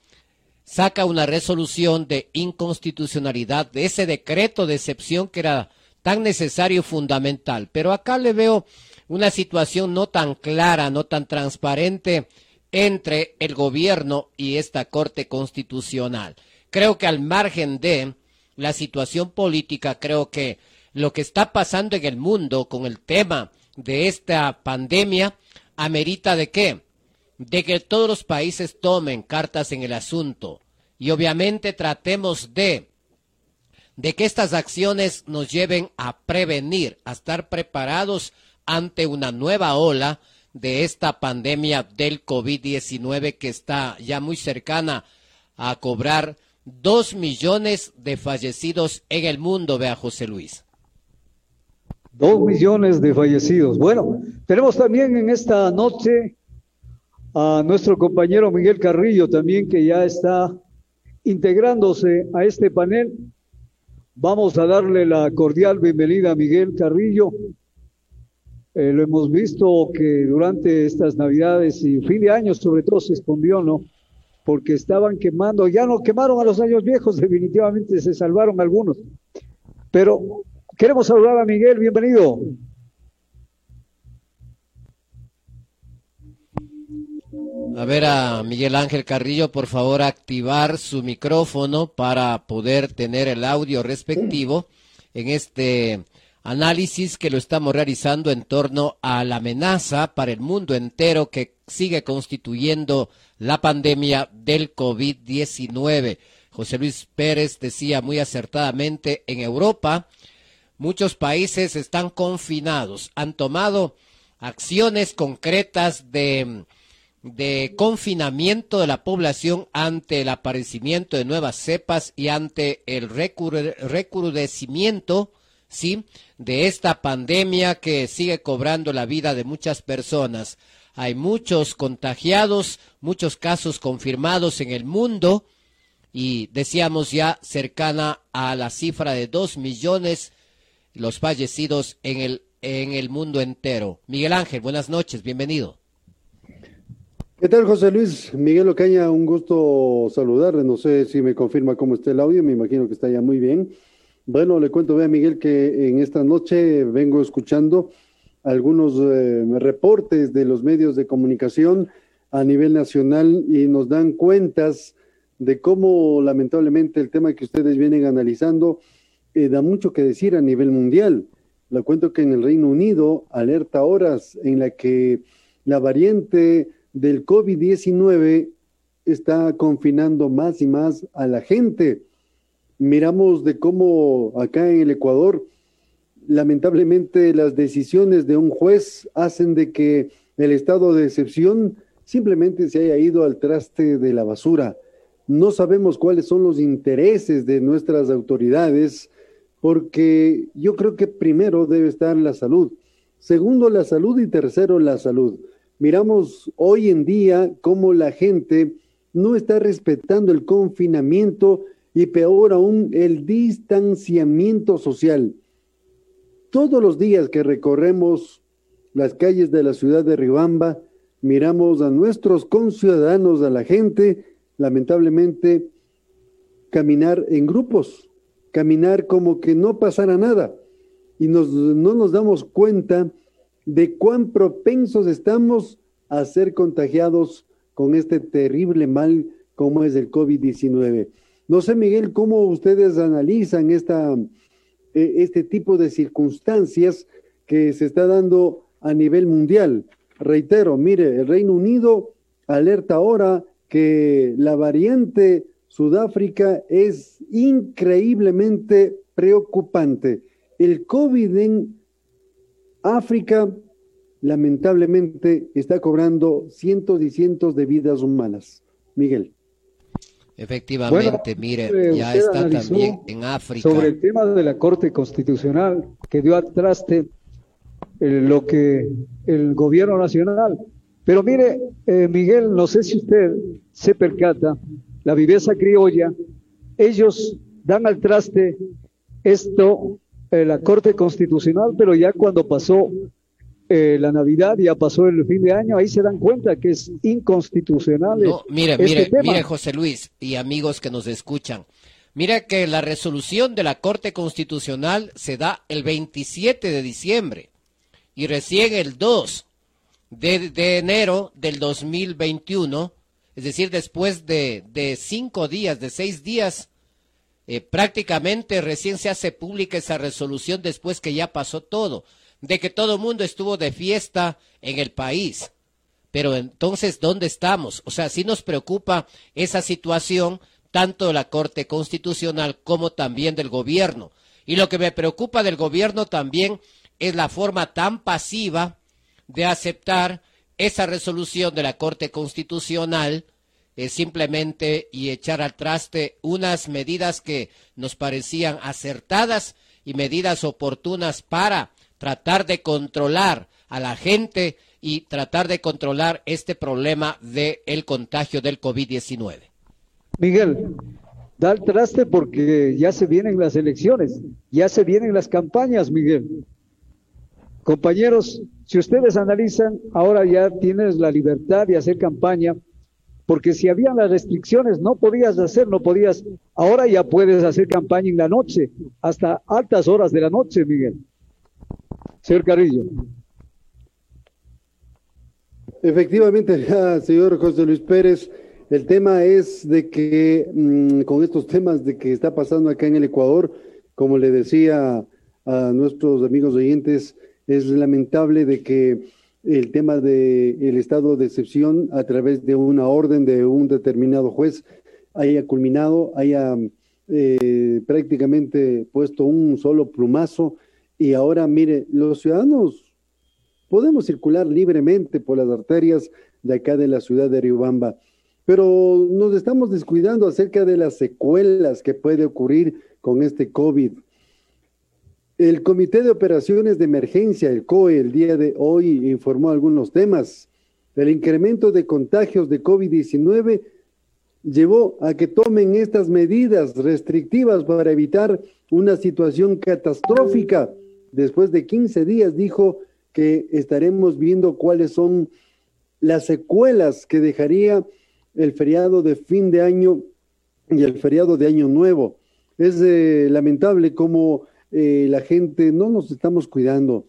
saca una resolución de inconstitucionalidad de ese decreto de excepción que era tan necesario y fundamental. Pero acá le veo una situación no tan clara, no tan transparente entre el gobierno y esta Corte Constitucional. Creo que al margen de la situación política, creo que lo que está pasando en el mundo con el tema de esta pandemia amerita de qué? De que todos los países tomen cartas en el asunto y obviamente tratemos de de que estas acciones nos lleven a prevenir, a estar preparados ante una nueva ola de esta pandemia del COVID-19 que está ya muy cercana a cobrar dos millones de fallecidos en el mundo, vea José Luis. Dos millones de fallecidos. Bueno, tenemos también en esta noche a nuestro compañero Miguel Carrillo también que ya está integrándose a este panel. Vamos a darle la cordial bienvenida a Miguel Carrillo. Eh, lo hemos visto que durante estas navidades y fin de año sobre todo se escondió, ¿no? Porque estaban quemando, ya no quemaron a los años viejos, definitivamente se salvaron algunos. Pero Queremos saludar a Miguel, bienvenido. A ver a Miguel Ángel Carrillo, por favor, activar su micrófono para poder tener el audio respectivo en este análisis que lo estamos realizando en torno a la amenaza para el mundo entero que sigue constituyendo la pandemia del COVID-19. José Luis Pérez decía muy acertadamente, en Europa Muchos países están confinados, han tomado acciones concretas de, confinamiento de la población ante el aparecimiento de nuevas cepas y ante el recrudecimiento ¿sí? De esta pandemia que sigue cobrando la vida de muchas personas. Hay muchos contagiados, muchos casos confirmados en el mundo y decíamos ya cercana a la cifra de dos millones los fallecidos en el, en el mundo entero. Miguel Ángel, buenas noches, bienvenido. ¿Qué tal, José Luis? Miguel Ocaña, un gusto saludarle. No sé si me confirma cómo está el audio, me imagino que está ya muy bien. Bueno, le cuento, vea Miguel, que en esta noche vengo escuchando algunos eh, reportes de los medios de comunicación a nivel nacional y nos dan cuentas de cómo lamentablemente el tema que ustedes vienen analizando eh, da mucho que decir a nivel mundial. Le cuento que en el Reino Unido alerta horas en la que la variante del COVID-19 está confinando más y más a la gente. Miramos de cómo acá en el Ecuador, lamentablemente las decisiones de un juez hacen de que el estado de excepción simplemente se haya ido al traste de la basura. No sabemos cuáles son los intereses de nuestras autoridades porque yo creo que primero debe estar la salud, segundo la salud y tercero la salud. Miramos hoy en día cómo la gente no está respetando el confinamiento y peor aún el distanciamiento social. Todos los días que recorremos las calles de la ciudad de Ribamba, miramos a nuestros conciudadanos, a la gente, lamentablemente, caminar en grupos, caminar como que no pasara nada y no nos damos cuenta de cuán propensos estamos a ser contagiados con este terrible mal como es el COVID-19. No sé, Miguel, cómo ustedes analizan esta, e, este tipo de circunstancias que se está dando a nivel mundial. Reitero, mire, el Reino Unido alerta ahora que la variante Sudáfrica es increíblemente preocupante. El COVID en África lamentablemente está cobrando cientos y cientos de vidas humanas. Miguel. Efectivamente, mire, eh, ya está también en África. Sobre el tema de la Corte Constitucional que dio al traste eh, lo que el gobierno nacional. Pero mire, eh, Miguel, no sé si usted se percata, la viveza criolla, ellos dan al traste esto, la Corte Constitucional, pero ya cuando pasó eh, la Navidad, ya pasó el fin de año, ahí se dan cuenta que es inconstitucional. No, mire, este mire, mire, José Luis y amigos que nos escuchan. Mira que la resolución de la Corte Constitucional se da el 27 de diciembre y recién el 2 de, enero del 2021, es decir, después de, de cinco días, de seis días, eh, prácticamente recién se hace pública esa resolución después que ya pasó todo de que todo el mundo estuvo de fiesta en el país. Pero entonces, ¿dónde estamos? O sea, sí nos preocupa esa situación, tanto de la Corte Constitucional como también del gobierno. Y lo que me preocupa del gobierno también es la forma tan pasiva de aceptar esa resolución de la Corte Constitucional eh, simplemente y echar al traste unas medidas que nos parecían acertadas y medidas oportunas para tratar de controlar a la gente y tratar de controlar este problema del el contagio del COVID-19. Miguel, da el traste porque ya se vienen las elecciones, ya se vienen las campañas, Miguel. Compañeros, si ustedes analizan, ahora ya tienes la libertad de hacer campaña, porque si habían las restricciones no podías hacer, no podías, ahora ya puedes hacer campaña en la noche, hasta altas horas de la noche, Miguel. Señor Carrillo. Efectivamente, señor José Luis Pérez, el tema es de que mm, con estos temas de que está pasando acá en el Ecuador, como le decía a nuestros amigos oyentes, es lamentable de que el tema del el estado de excepción a través de una orden de un determinado juez haya culminado, haya eh, prácticamente puesto un solo plumazo y ahora, mire, los ciudadanos podemos circular libremente por las arterias de acá de la ciudad de Riobamba, pero nos estamos descuidando acerca de las secuelas que puede ocurrir con este COVID. El Comité de Operaciones de Emergencia, el COE, el día de hoy informó algunos temas. El incremento de contagios de COVID-19 llevó a que tomen estas medidas restrictivas para evitar una situación catastrófica después de 15 días dijo que estaremos viendo cuáles son las secuelas que dejaría el feriado de fin de año y el feriado de año nuevo. Es eh, lamentable cómo eh, la gente no nos estamos cuidando.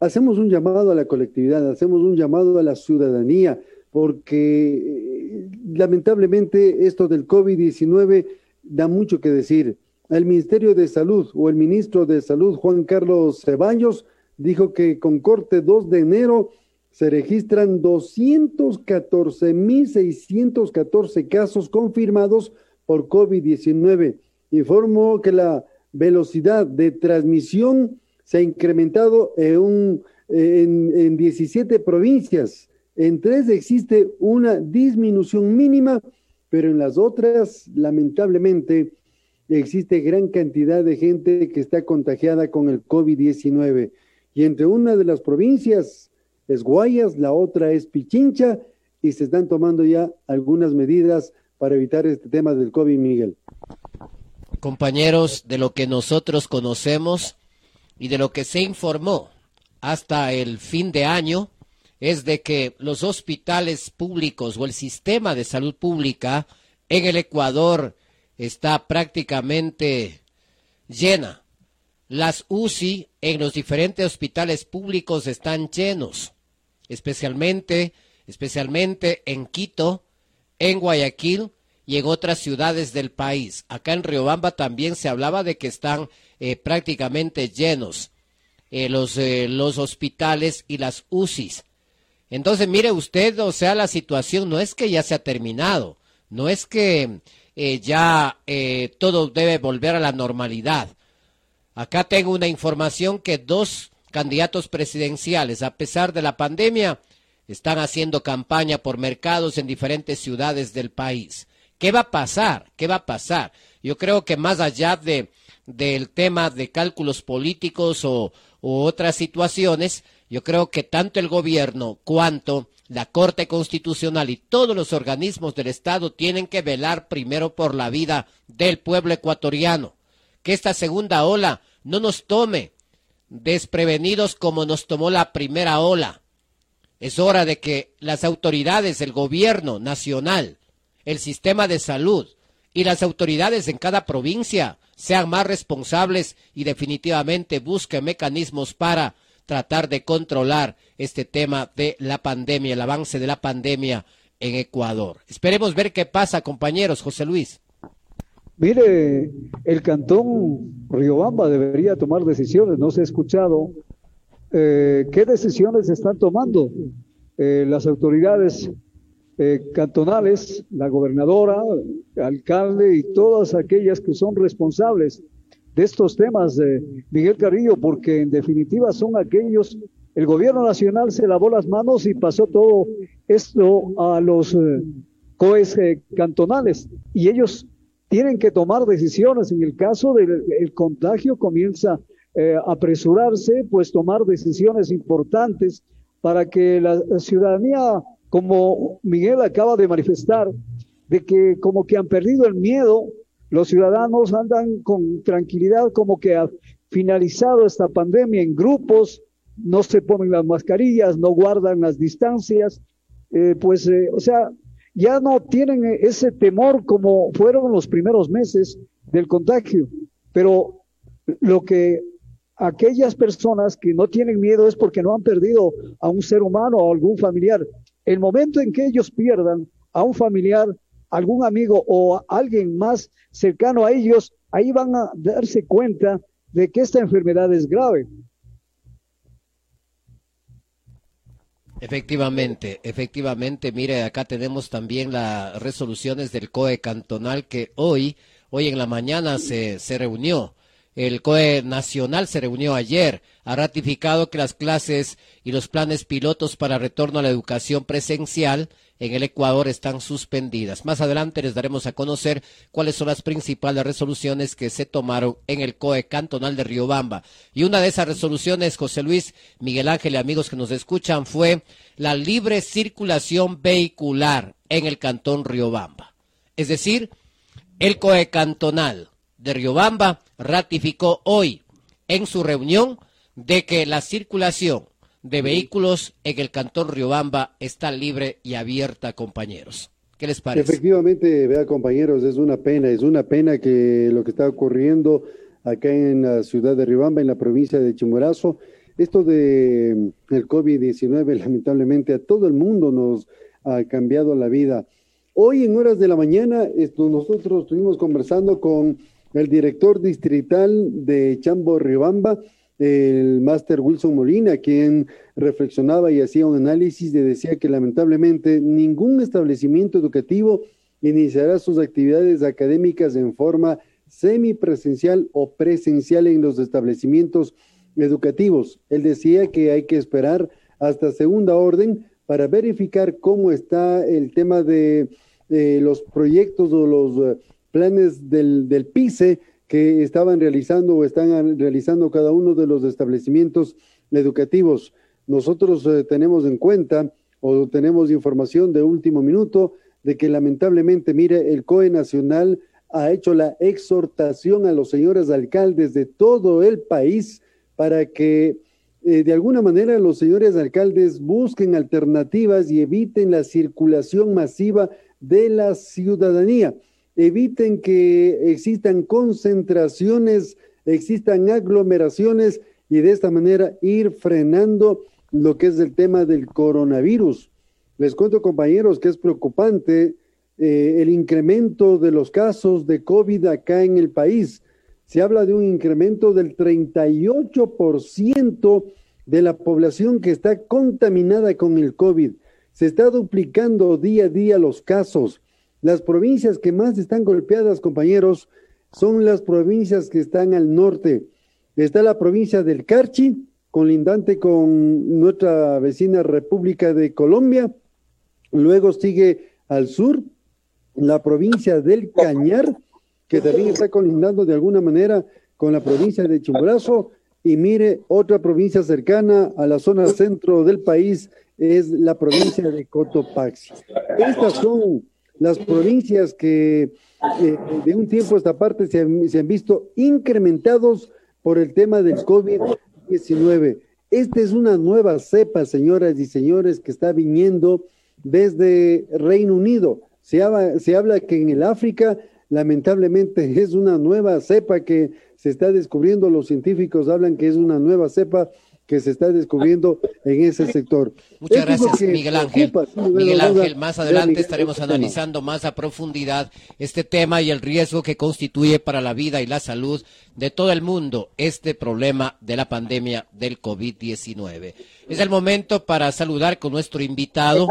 Hacemos un llamado a la colectividad, hacemos un llamado a la ciudadanía, porque eh, lamentablemente esto del COVID-19 da mucho que decir. El Ministerio de Salud o el ministro de Salud, Juan Carlos Ceballos, dijo que con corte 2 de enero se registran 214.614 casos confirmados por COVID-19. Informó que la velocidad de transmisión se ha incrementado en, en, en 17 provincias. En tres existe una disminución mínima, pero en las otras, lamentablemente, existe gran cantidad de gente que está contagiada con el COVID-19. Y entre una de las provincias es Guayas, la otra es Pichincha, y se están tomando ya algunas medidas para evitar este tema del COVID, Miguel. Compañeros, de lo que nosotros conocemos y de lo que se informó hasta el fin de año, es de que los hospitales públicos o el sistema de salud pública en el Ecuador está prácticamente llena. Las UCI en los diferentes hospitales públicos están llenos, especialmente, especialmente en Quito, en Guayaquil y en otras ciudades del país. Acá en Riobamba también se hablaba de que están eh, prácticamente llenos eh, los, eh, los hospitales y las UCIs. Entonces, mire usted, o sea, la situación no es que ya se ha terminado, no es que eh, ya eh, todo debe volver a la normalidad. Acá tengo una información que dos candidatos presidenciales, a pesar de la pandemia, están haciendo campaña por mercados en diferentes ciudades del país. ¿Qué va a pasar? ¿Qué va a pasar? Yo creo que más allá de del tema de cálculos políticos o, otras situaciones, yo creo que tanto el gobierno cuanto la Corte Constitucional y todos los organismos del Estado tienen que velar primero por la vida del pueblo ecuatoriano. Que esta segunda ola no nos tome desprevenidos como nos tomó la primera ola. Es hora de que las autoridades, el gobierno nacional, el sistema de salud y las autoridades en cada provincia sean más responsables y definitivamente busquen mecanismos para tratar de controlar este tema de la pandemia, el avance de la pandemia en Ecuador. Esperemos ver qué pasa, compañeros. José Luis. Mire, el cantón Riobamba debería tomar decisiones. No se ha escuchado eh, qué decisiones están tomando eh, las autoridades eh, cantonales, la gobernadora, alcalde y todas aquellas que son responsables de estos temas, de Miguel Carrillo, porque en definitiva son aquellos, el gobierno nacional se lavó las manos y pasó todo esto a los eh, COES eh, cantonales y ellos tienen que tomar decisiones. En el caso del contagio comienza a apresurarse, pues tomar decisiones importantes para que la ciudadanía como Miguel acaba de manifestar, de que como que han perdido el miedo, los ciudadanos andan con tranquilidad, como que ha finalizado esta pandemia en grupos, no se ponen las mascarillas, no guardan las distancias, eh, pues, eh, o sea, ya no tienen ese temor como fueron los primeros meses del contagio, pero lo que aquellas personas que no tienen miedo es porque no han perdido a un ser humano o algún familiar. El momento en que ellos pierdan a un familiar, algún amigo o alguien más cercano a ellos, ahí van a darse cuenta de que esta enfermedad es grave. Efectivamente, efectivamente, mire, acá tenemos también las resoluciones del COE cantonal que hoy, hoy en la mañana se, se reunió el COE Nacional se reunió ayer, ha ratificado que las clases y los planes pilotos para retorno a la educación presencial en el Ecuador están suspendidas. Más adelante les daremos a conocer cuáles son las principales resoluciones que se tomaron en el COE cantonal de Riobamba. Y una de esas resoluciones, José Luis, Miguel Ángel y amigos que nos escuchan, fue la libre circulación vehicular en el cantón Riobamba. Es decir, el COE cantonal de Riobamba ratificó hoy en su reunión de que la circulación de vehículos en el cantón Riobamba está libre y abierta, compañeros. ¿Qué les parece? Efectivamente, vea, compañeros, es una pena, es una pena que lo que está ocurriendo acá en la ciudad de Riobamba, en la provincia de Chimborazo, esto de mm, el COVID-19 lamentablemente a todo el mundo nos ha cambiado la vida. Hoy en horas de la mañana esto, nosotros estuvimos conversando con el director distrital de Chambo Riobamba, el máster Wilson Molina, quien reflexionaba y hacía un análisis de decía que lamentablemente ningún establecimiento educativo iniciará sus actividades académicas en forma semipresencial o presencial en los establecimientos educativos. Él decía que hay que esperar hasta segunda orden para verificar cómo está el tema de los proyectos o los planes del, del PICE que estaban realizando o están realizando cada uno de los establecimientos educativos. Nosotros eh, tenemos en cuenta o tenemos información de último minuto de que lamentablemente, mire, el COE Nacional ha hecho la exhortación a los señores alcaldes de todo el país para que eh, de alguna manera los señores alcaldes busquen alternativas y eviten la circulación masiva de la ciudadanía eviten que existan concentraciones, existan aglomeraciones y de esta manera ir frenando lo que es el tema del coronavirus. Les cuento, compañeros, que es preocupante eh, el incremento de los casos de COVID acá en el país. Se habla de un incremento del 38% de la población que está contaminada con el COVID. Se está duplicando día a día los casos. Las provincias que más están golpeadas, compañeros, son las provincias que están al norte. Está la provincia del Carchi, colindante con nuestra vecina República de Colombia. Luego sigue al sur la provincia del Cañar, que también está colindando de alguna manera con la provincia de Chimborazo. Y mire, otra provincia cercana a la zona centro del país es la provincia de Cotopaxi. Estas son las provincias que eh, de un tiempo a esta parte se han, se han visto incrementados por el tema del COVID-19. Esta es una nueva cepa, señoras y señores, que está viniendo desde Reino Unido. Se habla, se habla que en el África, lamentablemente, es una nueva cepa que se está descubriendo. Los científicos hablan que es una nueva cepa que se está descubriendo en ese sector. Muchas gracias, Miguel Ángel. Miguel Ángel, más adelante estaremos analizando más a profundidad este tema y el riesgo que constituye para la vida y la salud de todo el mundo este problema de la pandemia del COVID-19. Es el momento para saludar con nuestro invitado,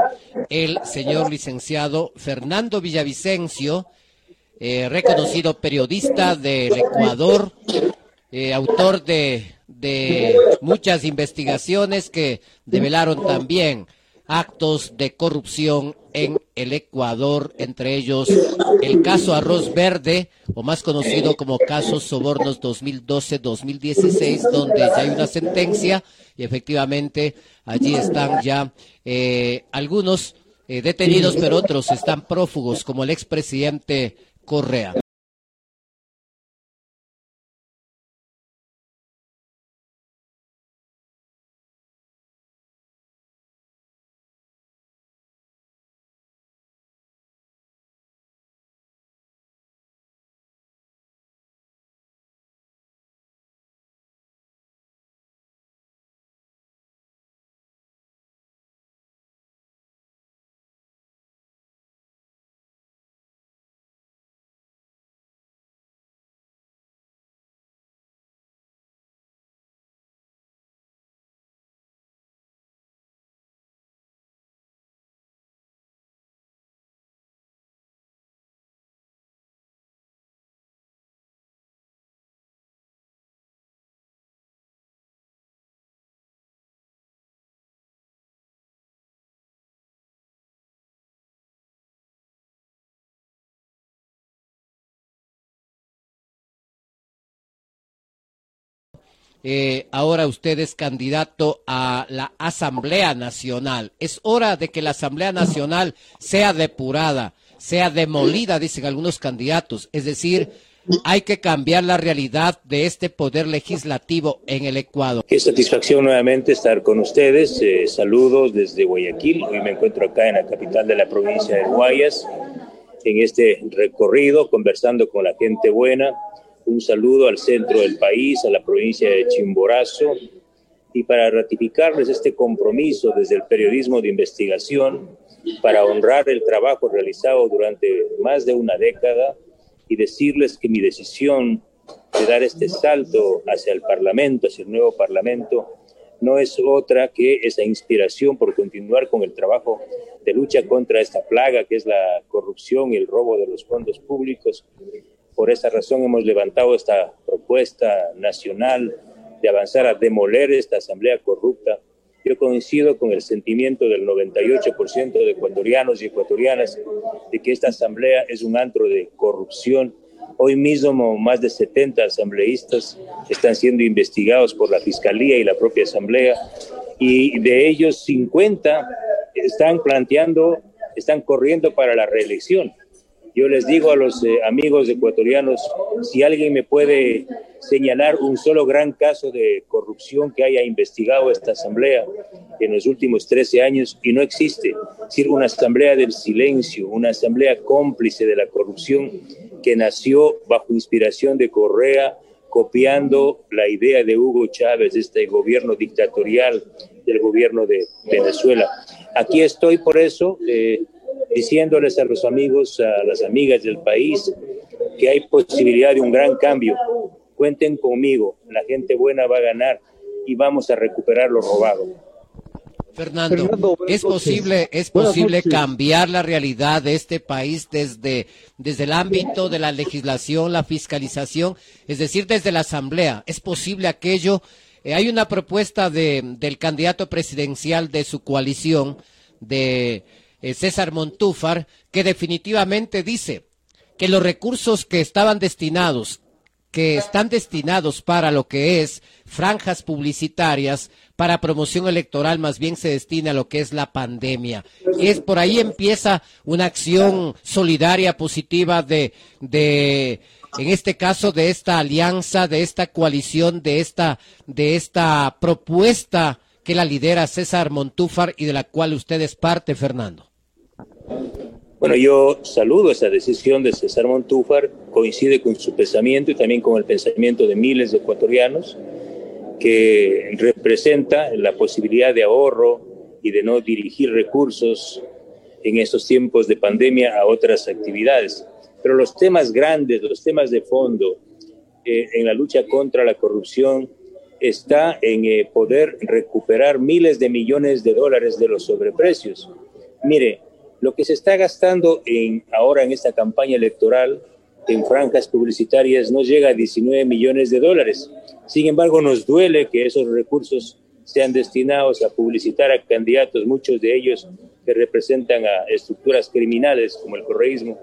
el señor licenciado Fernando Villavicencio, eh, reconocido periodista del Ecuador, eh, autor de de muchas investigaciones que develaron también actos de corrupción en el Ecuador, entre ellos el caso Arroz Verde, o más conocido como caso Sobornos 2012-2016, donde ya hay una sentencia y efectivamente allí están ya eh, algunos eh, detenidos, pero otros están prófugos, como el expresidente Correa. Eh, ahora usted es candidato a la Asamblea Nacional. Es hora de que la Asamblea Nacional sea depurada, sea demolida, dicen algunos candidatos. Es decir, hay que cambiar la realidad de este poder legislativo en el Ecuador. Qué satisfacción nuevamente estar con ustedes. Eh, saludos desde Guayaquil. Hoy me encuentro acá en la capital de la provincia de Guayas, en este recorrido, conversando con la gente buena un saludo al centro del país, a la provincia de Chimborazo, y para ratificarles este compromiso desde el periodismo de investigación para honrar el trabajo realizado durante más de una década y decirles que mi decisión de dar este salto hacia el Parlamento, hacia el nuevo Parlamento, no es otra que esa inspiración por continuar con el trabajo de lucha contra esta plaga que es la corrupción y el robo de los fondos públicos por esa razón hemos levantado esta propuesta nacional de avanzar a demoler esta asamblea corrupta. Yo coincido con el sentimiento del 98% de ecuatorianos y ecuatorianas de que esta asamblea es un antro de corrupción. Hoy mismo más de 70 asambleístas están siendo investigados por la Fiscalía y la propia asamblea y de ellos 50 están planteando, están corriendo para la reelección. Yo les digo a los eh, amigos ecuatorianos, si alguien me puede señalar un solo gran caso de corrupción que haya investigado esta asamblea en los últimos 13 años y no existe, es decir, una asamblea del silencio, una asamblea cómplice de la corrupción que nació bajo inspiración de Correa, copiando la idea de Hugo Chávez, este gobierno dictatorial del gobierno de Venezuela. Aquí estoy por eso. Eh, diciéndoles a los amigos, a las amigas del país, que hay posibilidad de un gran cambio. Cuenten conmigo, la gente buena va a ganar y vamos a recuperar lo robado. Fernando, ¿es posible, es posible cambiar la realidad de este país desde, desde el ámbito de la legislación, la fiscalización, es decir, desde la Asamblea? ¿Es posible aquello eh, hay una propuesta de, del candidato presidencial de su coalición, de César Montúfar, que definitivamente dice que los recursos que estaban destinados, que están destinados para lo que es franjas publicitarias, para promoción electoral, más bien se destina a lo que es la pandemia. Y es por ahí empieza una acción solidaria, positiva de, de en este caso de esta alianza, de esta coalición, de esta, de esta propuesta que la lidera César Montúfar y de la cual usted es parte, Fernando. Bueno, yo saludo esa decisión de César Montúfar, coincide con su pensamiento y también con el pensamiento de miles de ecuatorianos, que representa la posibilidad de ahorro y de no dirigir recursos en estos tiempos de pandemia a otras actividades. Pero los temas grandes, los temas de fondo eh, en la lucha contra la corrupción está en eh, poder recuperar miles de millones de dólares de los sobreprecios. Mire, lo que se está gastando en, ahora en esta campaña electoral en franjas publicitarias no llega a 19 millones de dólares. Sin embargo, nos duele que esos recursos sean destinados a publicitar a candidatos, muchos de ellos que representan a estructuras criminales como el correísmo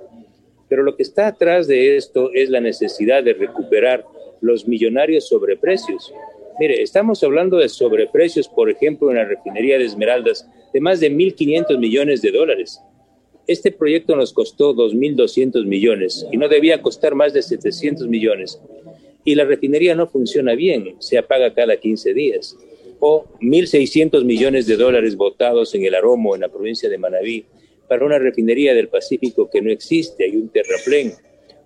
pero lo que está atrás de esto es la necesidad de recuperar los millonarios sobreprecios. Mire, estamos hablando de sobreprecios, por ejemplo, en la refinería de Esmeraldas, de más de 1.500 millones de dólares. Este proyecto nos costó 2.200 millones y no debía costar más de 700 millones. Y la refinería no funciona bien, se apaga cada 15 días. O 1.600 millones de dólares votados en el Aromo, en la provincia de Manabí, para una refinería del Pacífico que no existe, hay un terraplén,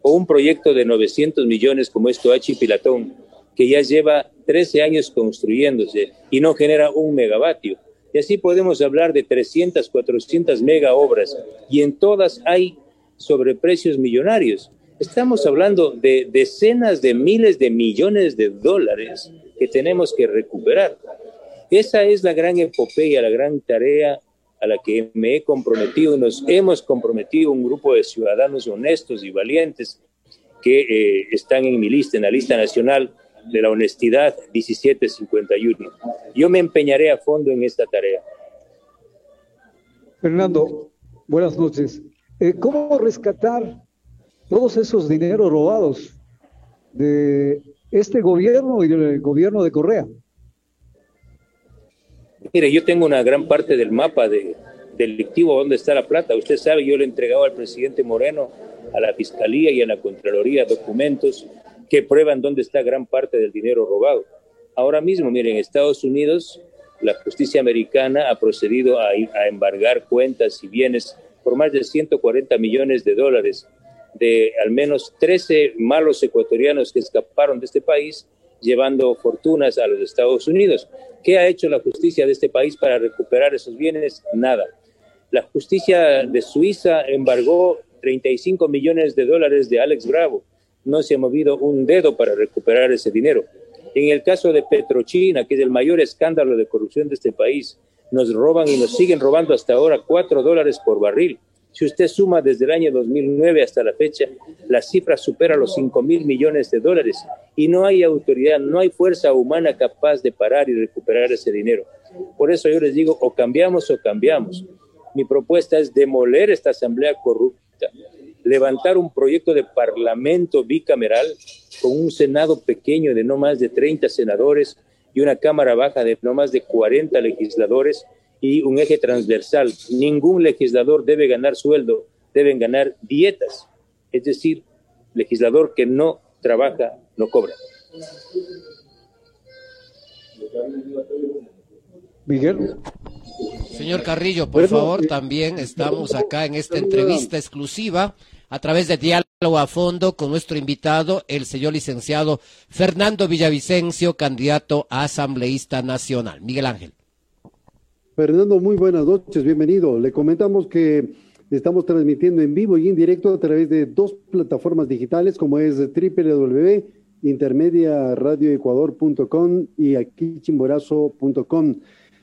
o un proyecto de 900 millones como esto Toachi Pilatón, que ya lleva 13 años construyéndose y no genera un megavatio. Y así podemos hablar de 300, 400 mega obras, y en todas hay sobreprecios millonarios. Estamos hablando de decenas de miles de millones de dólares que tenemos que recuperar. Esa es la gran epopeya, la gran tarea a la que me he comprometido, nos hemos comprometido un grupo de ciudadanos honestos y valientes que eh, están en mi lista, en la lista nacional de la honestidad 1751. Yo me empeñaré a fondo en esta tarea. Fernando, buenas noches. Eh, ¿Cómo rescatar todos esos dineros robados de este gobierno y del gobierno de Correa? Mire, yo tengo una gran parte del mapa de, delictivo donde está la plata. Usted sabe, yo le he entregado al presidente Moreno, a la Fiscalía y a la Contraloría documentos que prueban dónde está gran parte del dinero robado. Ahora mismo, miren, en Estados Unidos, la justicia americana ha procedido a, a embargar cuentas y bienes por más de 140 millones de dólares de al menos 13 malos ecuatorianos que escaparon de este país llevando fortunas a los Estados Unidos. ¿Qué ha hecho la justicia de este país para recuperar esos bienes? Nada. La justicia de Suiza embargó 35 millones de dólares de Alex Bravo. No se ha movido un dedo para recuperar ese dinero. En el caso de Petrochina, que es el mayor escándalo de corrupción de este país, nos roban y nos siguen robando hasta ahora 4 dólares por barril. Si usted suma desde el año 2009 hasta la fecha, la cifra supera los 5 mil millones de dólares y no hay autoridad, no hay fuerza humana capaz de parar y recuperar ese dinero. Por eso yo les digo, o cambiamos o cambiamos. Mi propuesta es demoler esta asamblea corrupta, levantar un proyecto de parlamento bicameral con un senado pequeño de no más de 30 senadores y una cámara baja de no más de 40 legisladores y un eje transversal. Ningún legislador debe ganar sueldo, deben ganar dietas. Es decir, legislador que no trabaja no cobra. Miguel. Señor Carrillo, por favor, eh, también estamos acá en esta entrevista exclusiva a través de diálogo a fondo con nuestro invitado, el señor licenciado Fernando Villavicencio, candidato a asambleísta nacional. Miguel Ángel. Fernando, muy buenas noches, bienvenido. Le comentamos que estamos transmitiendo en vivo y en directo a través de dos plataformas digitales como es www.intermediaradioecuador.com y aquí chimborazo.com.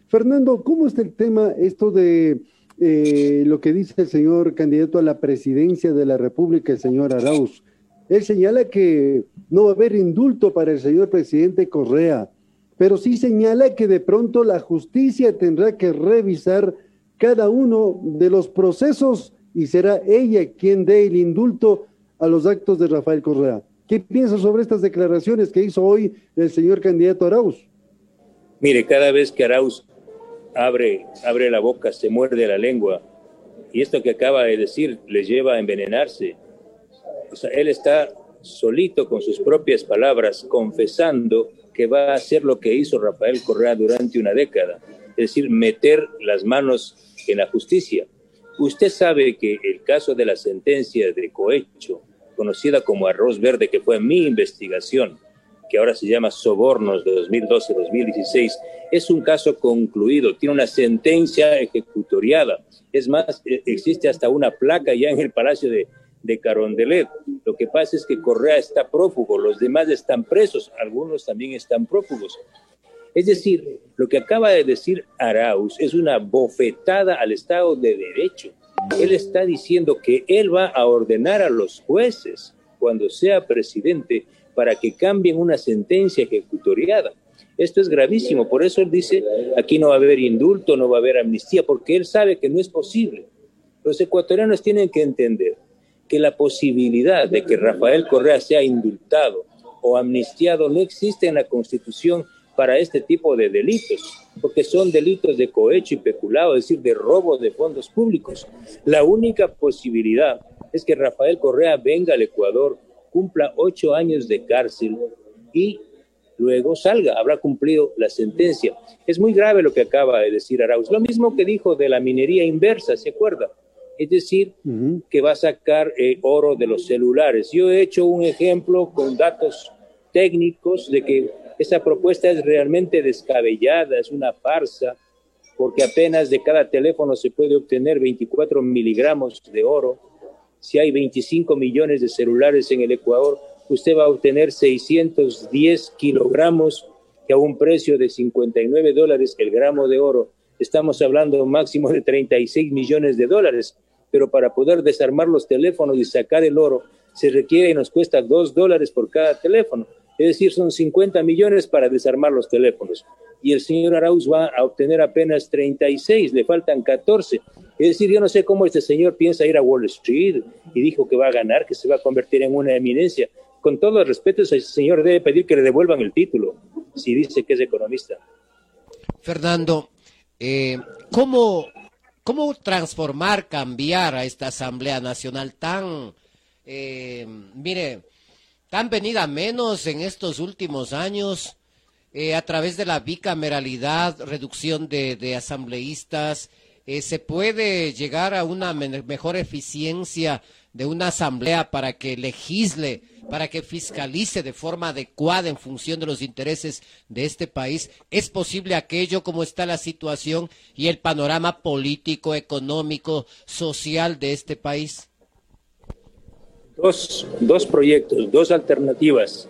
Fernando, ¿cómo está el tema esto de eh, lo que dice el señor candidato a la presidencia de la República, el señor Arauz? Él señala que no va a haber indulto para el señor presidente Correa pero sí señala que de pronto la justicia tendrá que revisar cada uno de los procesos y será ella quien dé el indulto a los actos de Rafael Correa. ¿Qué piensa sobre estas declaraciones que hizo hoy el señor candidato Arauz? Mire, cada vez que Arauz abre, abre la boca, se muerde la lengua, y esto que acaba de decir le lleva a envenenarse. O sea, él está solito con sus propias palabras, confesando que va a hacer lo que hizo Rafael Correa durante una década, es decir, meter las manos en la justicia. Usted sabe que el caso de la sentencia de cohecho, conocida como arroz verde, que fue mi investigación, que ahora se llama Sobornos de 2012-2016, es un caso concluido, tiene una sentencia ejecutoriada. Es más, e, existe hasta una placa ya en el Palacio de, de Carondelet. Lo que pasa es que Correa está prófugo, los demás están presos, algunos también están prófugos. Es decir, lo que acaba de decir Arauz es una bofetada al Estado de Derecho. Él está diciendo que él va a ordenar a los jueces, cuando sea presidente, para que cambien una sentencia ejecutoriada. Esto es gravísimo, por eso él dice, aquí no va a haber indulto, no va a haber amnistía, porque él sabe que no es posible. Los ecuatorianos tienen que entender que la posibilidad de que Rafael Correa sea indultado o amnistiado no existe en la Constitución para este tipo de delitos, porque son delitos de cohecho y peculado, es decir, de robo de fondos públicos. La única posibilidad es que Rafael Correa venga al Ecuador, cumpla ocho años de cárcel y luego salga, habrá cumplido la sentencia. Es muy grave lo que acaba de decir Arauz. Lo mismo que dijo de la minería inversa, ¿se acuerda? Es decir, que va a sacar eh, oro de los celulares. Yo he hecho un ejemplo con datos técnicos de que esa propuesta es realmente descabellada, es una farsa, porque apenas de cada teléfono se puede obtener 24 miligramos de oro. Si hay 25 millones de celulares en el Ecuador, usted va a obtener 610 kilogramos, que a un precio de 59 dólares el gramo de oro, estamos hablando máximo de 36 millones de dólares. Pero para poder desarmar los teléfonos y sacar el oro, se requiere y nos cuesta 2 dólares por cada teléfono es decir, son 50 millones para desarmar los teléfonos. Y el señor Arauz va a obtener apenas 36, le faltan 14. Es decir, yo no sé cómo este señor piensa ir a Wall Street y dijo que va a ganar, que se va a convertir en una eminencia. Con todo el respeto, ese señor debe pedir que le devuelvan el título, si dice que es economista. Fernando, eh, ¿cómo, ¿cómo transformar, cambiar a esta Asamblea Nacional tan, eh, mire, tan venida menos en estos últimos años eh, a través de la bicameralidad, reducción de, asambleístas. Eh, ¿Se puede llegar a una mejor eficiencia de una asamblea para que legisle, para que fiscalice de forma adecuada en función de los intereses de este país? ¿Es posible aquello como está la situación y el panorama político, económico, social de este país? dos, dos proyectos, dos alternativas.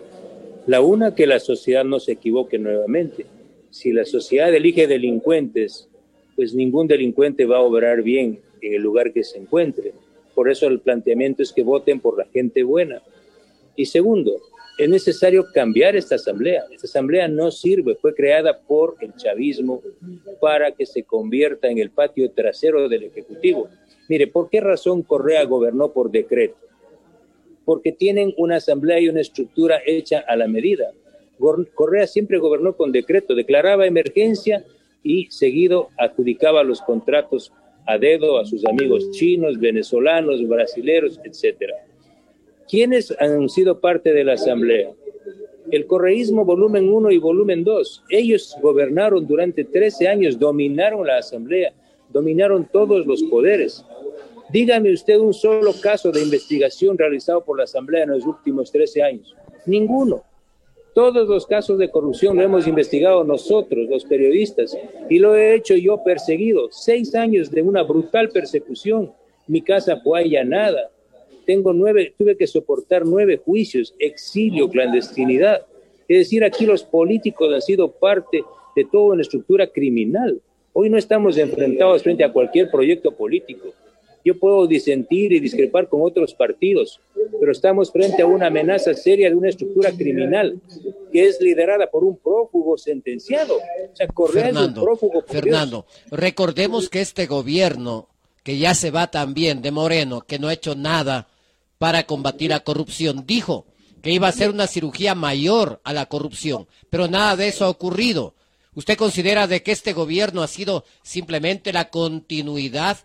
La una, que la sociedad no se equivoque nuevamente. Si la sociedad elige delincuentes, pues ningún delincuente va a obrar bien en el lugar que se encuentre. Por eso el planteamiento es que voten por la gente buena. Y segundo, es necesario cambiar esta asamblea. Esta asamblea no sirve, fue creada por el chavismo para que se convierta en el patio trasero del Ejecutivo. Mire, ¿por qué razón Correa gobernó por decreto? Porque tienen una asamblea y una estructura hecha a la medida. Correa siempre gobernó con decreto, declaraba emergencia y seguido adjudicaba los contratos a dedo a sus amigos chinos, venezolanos, brasileños, etc. ¿Quiénes han sido parte de la asamblea? El correísmo volumen 1 y volumen 2. Ellos gobernaron durante 13 años, dominaron la asamblea, dominaron todos los poderes. Dígame usted un solo caso de investigación realizado por la Asamblea en los últimos 13 años. Ninguno. Todos los casos de corrupción lo hemos investigado nosotros, los periodistas, y lo he hecho yo perseguido. Seis años de una brutal persecución. Mi casa fue allanada. Tengo nueve, tuve que soportar nueve juicios, exilio, clandestinidad. Es decir, aquí los políticos han sido parte de toda una estructura criminal. Hoy no estamos enfrentados frente a cualquier proyecto político. Yo puedo disentir y discrepar con otros partidos, pero estamos frente a una amenaza seria de una estructura criminal que es liderada por un prófugo sentenciado. O sea, Correa Fernando, es un prófugo. Fernando, recordemos que este gobierno, que ya se va también de Moreno, que no ha hecho nada para combatir la corrupción, dijo que iba a hacer una cirugía mayor a la corrupción, pero nada de eso ha ocurrido. ¿Usted considera de que este gobierno ha sido simplemente la continuidad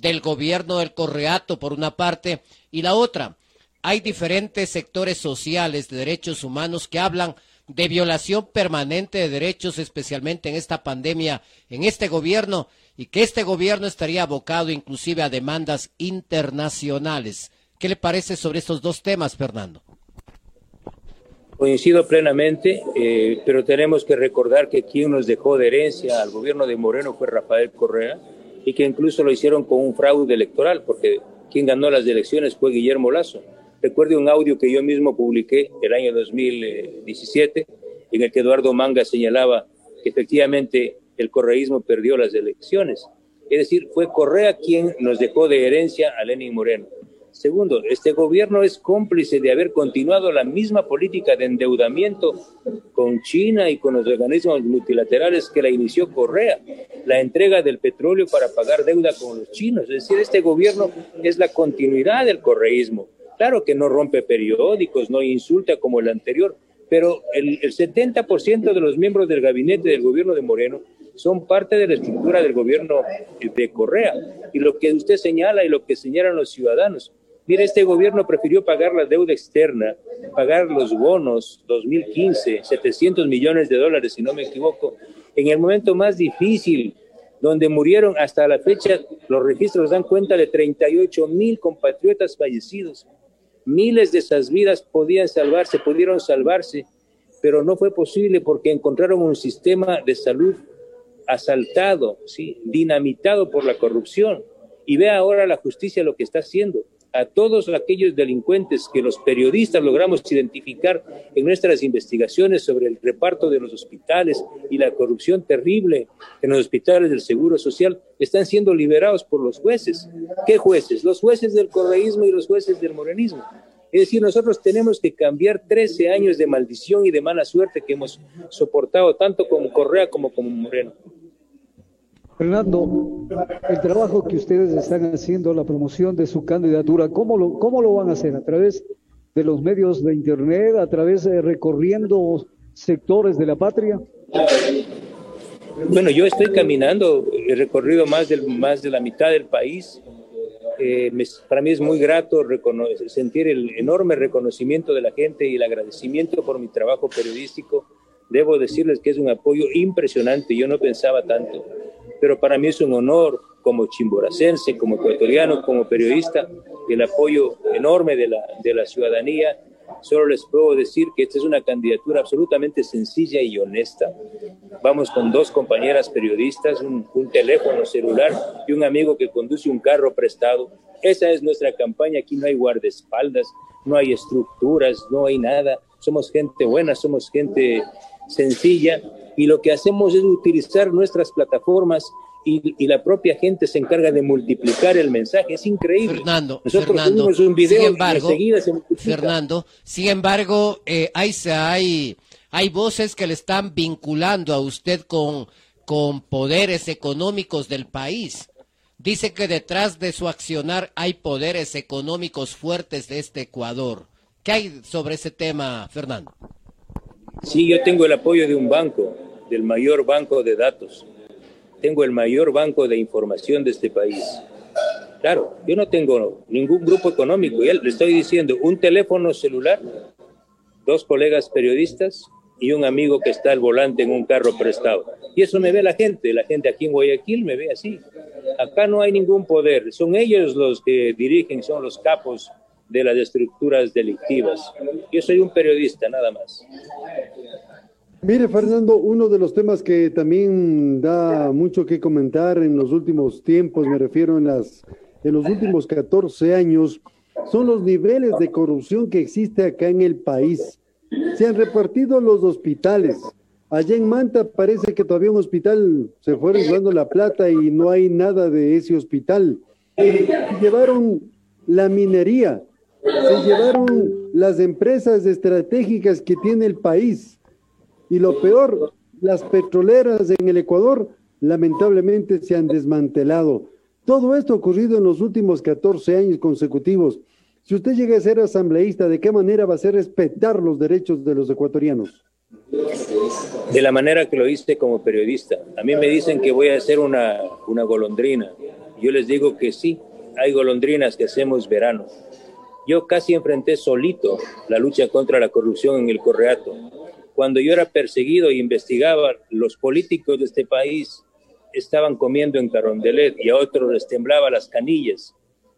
del gobierno del Correato por una parte y la otra? Hay diferentes sectores sociales de derechos humanos que hablan de violación permanente de derechos, especialmente en esta pandemia, en este gobierno, y que este gobierno estaría abocado inclusive a demandas internacionales. ¿Qué le parece sobre estos dos temas, Fernando? Coincido plenamente, eh, pero tenemos que recordar que quien nos dejó de herencia al gobierno de Moreno fue Rafael Correa y que incluso lo hicieron con un fraude electoral, porque quien ganó las elecciones fue Guillermo Lazo. Recuerde un audio que yo mismo publiqué el año 2017, en el que Eduardo Manga señalaba que efectivamente el correísmo perdió las elecciones. Es decir, fue Correa quien nos dejó de herencia a Lenin Moreno. Segundo, este gobierno es cómplice de haber continuado la misma política de endeudamiento con China y con los organismos multilaterales que la inició Correa, la entrega del petróleo para pagar deuda con los chinos. Es decir, este gobierno es la continuidad del correísmo. Claro que no rompe periódicos, no insulta como el anterior, pero el, el 70% de los miembros del gabinete del gobierno de Moreno son parte de la estructura del gobierno de Correa. Y lo que usted señala y lo que señalan los ciudadanos, Mire, este gobierno prefirió pagar la deuda externa, pagar los bonos 2015, 700 millones de dólares, si no me equivoco, en el momento más difícil, donde murieron hasta la fecha, los registros dan cuenta de 38 mil compatriotas fallecidos. Miles de esas vidas podían salvarse, pudieron salvarse, pero no fue posible porque encontraron un sistema de salud asaltado, ¿sí? dinamitado por la corrupción. Y ve ahora la justicia lo que está haciendo a todos aquellos delincuentes que los periodistas logramos identificar en nuestras investigaciones sobre el reparto de los hospitales y la corrupción terrible en los hospitales del Seguro Social, están siendo liberados por los jueces. ¿Qué jueces? Los jueces del correísmo y los jueces del morenismo. Es decir, nosotros tenemos que cambiar 13 años de maldición y de mala suerte que hemos soportado tanto como Correa como como Moreno. Fernando, el trabajo que ustedes están haciendo, la promoción de su candidatura, ¿cómo lo, cómo lo van a hacer? ¿A través de los medios de Internet? ¿A través de recorriendo sectores de la patria? Bueno, yo estoy caminando, he recorrido más, del, más de la mitad del país. Eh, para mí es muy grato sentir el enorme reconocimiento de la gente y el agradecimiento por mi trabajo periodístico. Debo decirles que es un apoyo impresionante, yo no pensaba tanto pero para mí es un honor como chimboracense, como ecuatoriano, como periodista, el apoyo enorme de la, de la ciudadanía. Solo les puedo decir que esta es una candidatura absolutamente sencilla y honesta. Vamos con dos compañeras periodistas, un, un teléfono celular y un amigo que conduce un carro prestado. Esa es nuestra campaña. Aquí no hay guardaespaldas, no hay estructuras, no hay nada. Somos gente buena, somos gente sencilla y lo que hacemos es utilizar nuestras plataformas y, la propia gente se encarga de multiplicar el mensaje. Es increíble. Fernando, Fernando, un video sin embargo, Fernando, sin embargo, eh, hay, hay, hay voces que le están vinculando a usted con, con poderes económicos del país. Dice que detrás de su accionar hay poderes económicos fuertes de este Ecuador. ¿Qué hay sobre ese tema, Fernando? Sí, yo tengo el apoyo de un banco del mayor banco de datos. Tengo el mayor banco de información de este país. Claro, yo no tengo ningún grupo económico. Le estoy diciendo, un teléfono celular, dos colegas periodistas y un amigo que está al volante en un carro prestado. Y eso me ve la gente. La gente aquí en Guayaquil me ve así. Acá no hay ningún poder. Son ellos los que dirigen, son los capos de las estructuras delictivas. Yo soy un periodista, nada más. Mire, Fernando, uno de los temas que también da mucho que comentar en los últimos tiempos, me refiero en, las, en los últimos 14 años, son los niveles de corrupción que existe acá en el país. Se han repartido los hospitales. Allá en Manta parece que todavía un hospital se fue dando la plata y no hay nada de ese hospital. Llevaron la minería, se llevaron las empresas estratégicas que tiene el país Y lo peor, las petroleras en el Ecuador lamentablemente se han desmantelado. Todo esto ha ocurrido en los últimos 14 años consecutivos. Si usted llega a ser asambleísta, ¿de qué manera va a hacer respetar los derechos de los ecuatorianos? De la manera que lo hice como periodista. A mí me dicen que voy a hacer una, una golondrina. Yo les digo que sí, hay golondrinas que hacemos verano. Yo casi enfrenté solito la lucha contra la corrupción en el Correato. Cuando yo era perseguido e investigaba, los políticos de este país estaban comiendo en Carondelet y a otros les temblaba las canillas.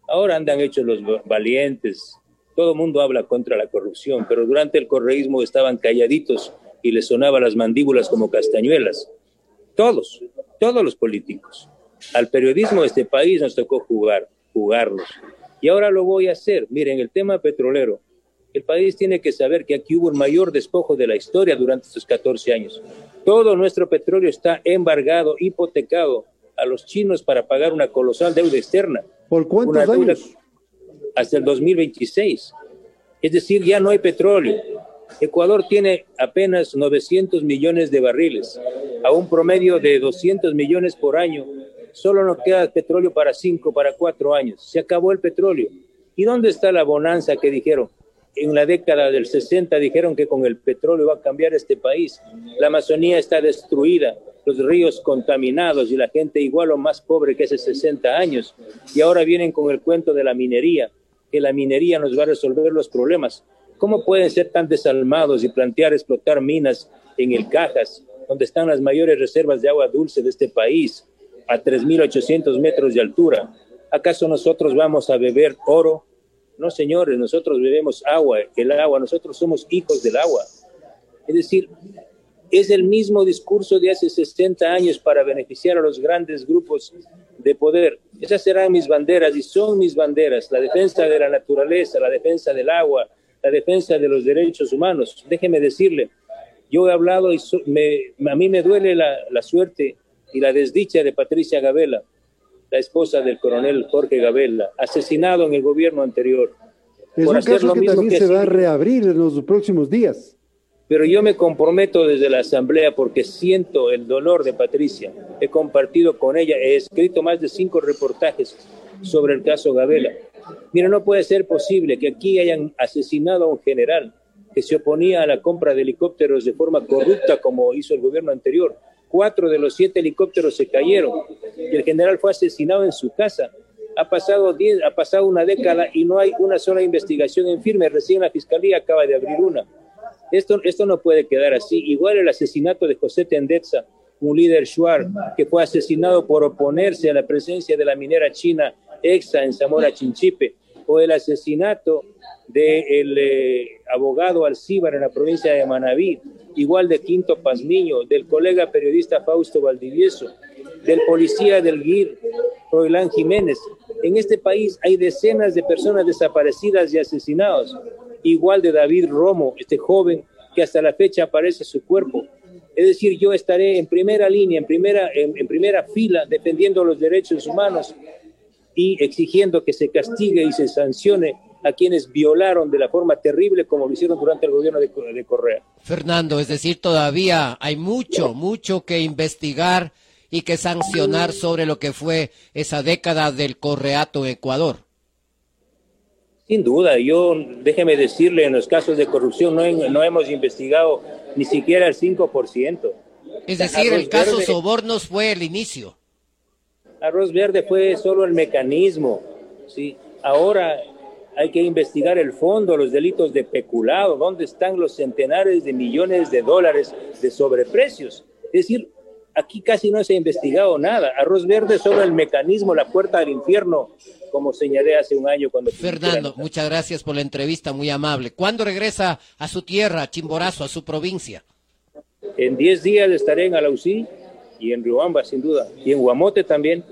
Ahora andan hechos los valientes. Todo el mundo habla contra la corrupción, pero durante el correísmo estaban calladitos y les sonaban las mandíbulas como castañuelas. Todos, todos los políticos. Al periodismo de este país nos tocó jugar, jugarlos. Y ahora lo voy a hacer. Miren, el tema petrolero. El país tiene que saber que aquí hubo el mayor despojo de la historia durante estos 14 años. Todo nuestro petróleo está embargado, hipotecado a los chinos para pagar una colosal deuda externa. ¿Por cuántos años? Hasta el 2026. Es decir, ya no hay petróleo. Ecuador tiene apenas 900 millones de barriles, a un promedio de 200 millones por año. Solo nos queda petróleo para cinco, para cuatro años. Se acabó el petróleo. ¿Y dónde está la bonanza que dijeron? En la década del 60 dijeron que con el petróleo va a cambiar este país. La Amazonía está destruida, los ríos contaminados y la gente igual o más pobre que hace 60 años. Y ahora vienen con el cuento de la minería, que la minería nos va a resolver los problemas. ¿Cómo pueden ser tan desalmados y plantear explotar minas en el Cajas, donde están las mayores reservas de agua dulce de este país, a 3.800 metros de altura? ¿Acaso nosotros vamos a beber oro no, señores, nosotros bebemos agua, el agua, nosotros somos hijos del agua. Es decir, es el mismo discurso de hace 60 años para beneficiar a los grandes grupos de poder. Esas serán mis banderas y son mis banderas, la defensa de la naturaleza, la defensa del agua, la defensa de los derechos humanos. Déjeme decirle, yo he hablado y a mí me duele la, la suerte y la desdicha de Patricia Gabela la esposa del coronel Jorge Gabela, asesinado en el gobierno anterior. Es un caso que también se va a reabrir en los próximos días. Pero yo me comprometo desde la Asamblea porque siento el dolor de Patricia. He compartido con ella, he escrito más de cinco reportajes sobre el caso Gabela. Mira, no puede ser posible que aquí hayan asesinado a un general que se oponía a la compra de helicópteros de forma corrupta como hizo el gobierno anterior cuatro de los siete helicópteros se cayeron y el general fue asesinado en su casa. Ha pasado, diez, ha pasado una década y no hay una sola investigación en firme. Recién la fiscalía acaba de abrir una. Esto, esto no puede quedar así. Igual el asesinato de José Tendetza, un líder shuar que fue asesinado por oponerse a la presencia de la minera china EXA en Zamora Chinchipe, o el asesinato del de eh, abogado Alcíbar en la provincia de Manabí, igual de Quinto Pazmiño, del colega periodista Fausto Valdivieso, del policía del GIR, Roilán Jiménez. En este país hay decenas de personas desaparecidas y asesinados, igual de David Romo, este joven que hasta la fecha aparece su cuerpo. Es decir, yo estaré en primera línea, en primera, en primera fila, defendiendo los derechos humanos y exigiendo que se castigue y se sancione a quienes violaron de la forma terrible como lo hicieron durante el gobierno de, Correa. Fernando, es decir, todavía hay mucho, mucho que investigar y que sancionar sobre lo que fue esa década del correato Ecuador. Sin duda, yo déjeme decirle, en los casos de corrupción no, no hemos investigado ni siquiera el 5%. Es decir, el caso Sobornos fue el inicio. Arroz Verde fue solo el mecanismo. ¿sí? Ahora hay que investigar el fondo, los delitos de peculado, dónde están los centenares de millones de dólares de sobreprecios. Es decir, aquí casi no se ha investigado nada. Arroz verde solo el mecanismo, la puerta al infierno, como señalé hace un año cuando... Fernando, muchas gracias por la entrevista, muy amable. ¿Cuándo regresa a su tierra, a Chimborazo, a su provincia? En 10 días estaré en Alausí y en Riobamba, sin duda, y en Guamote también.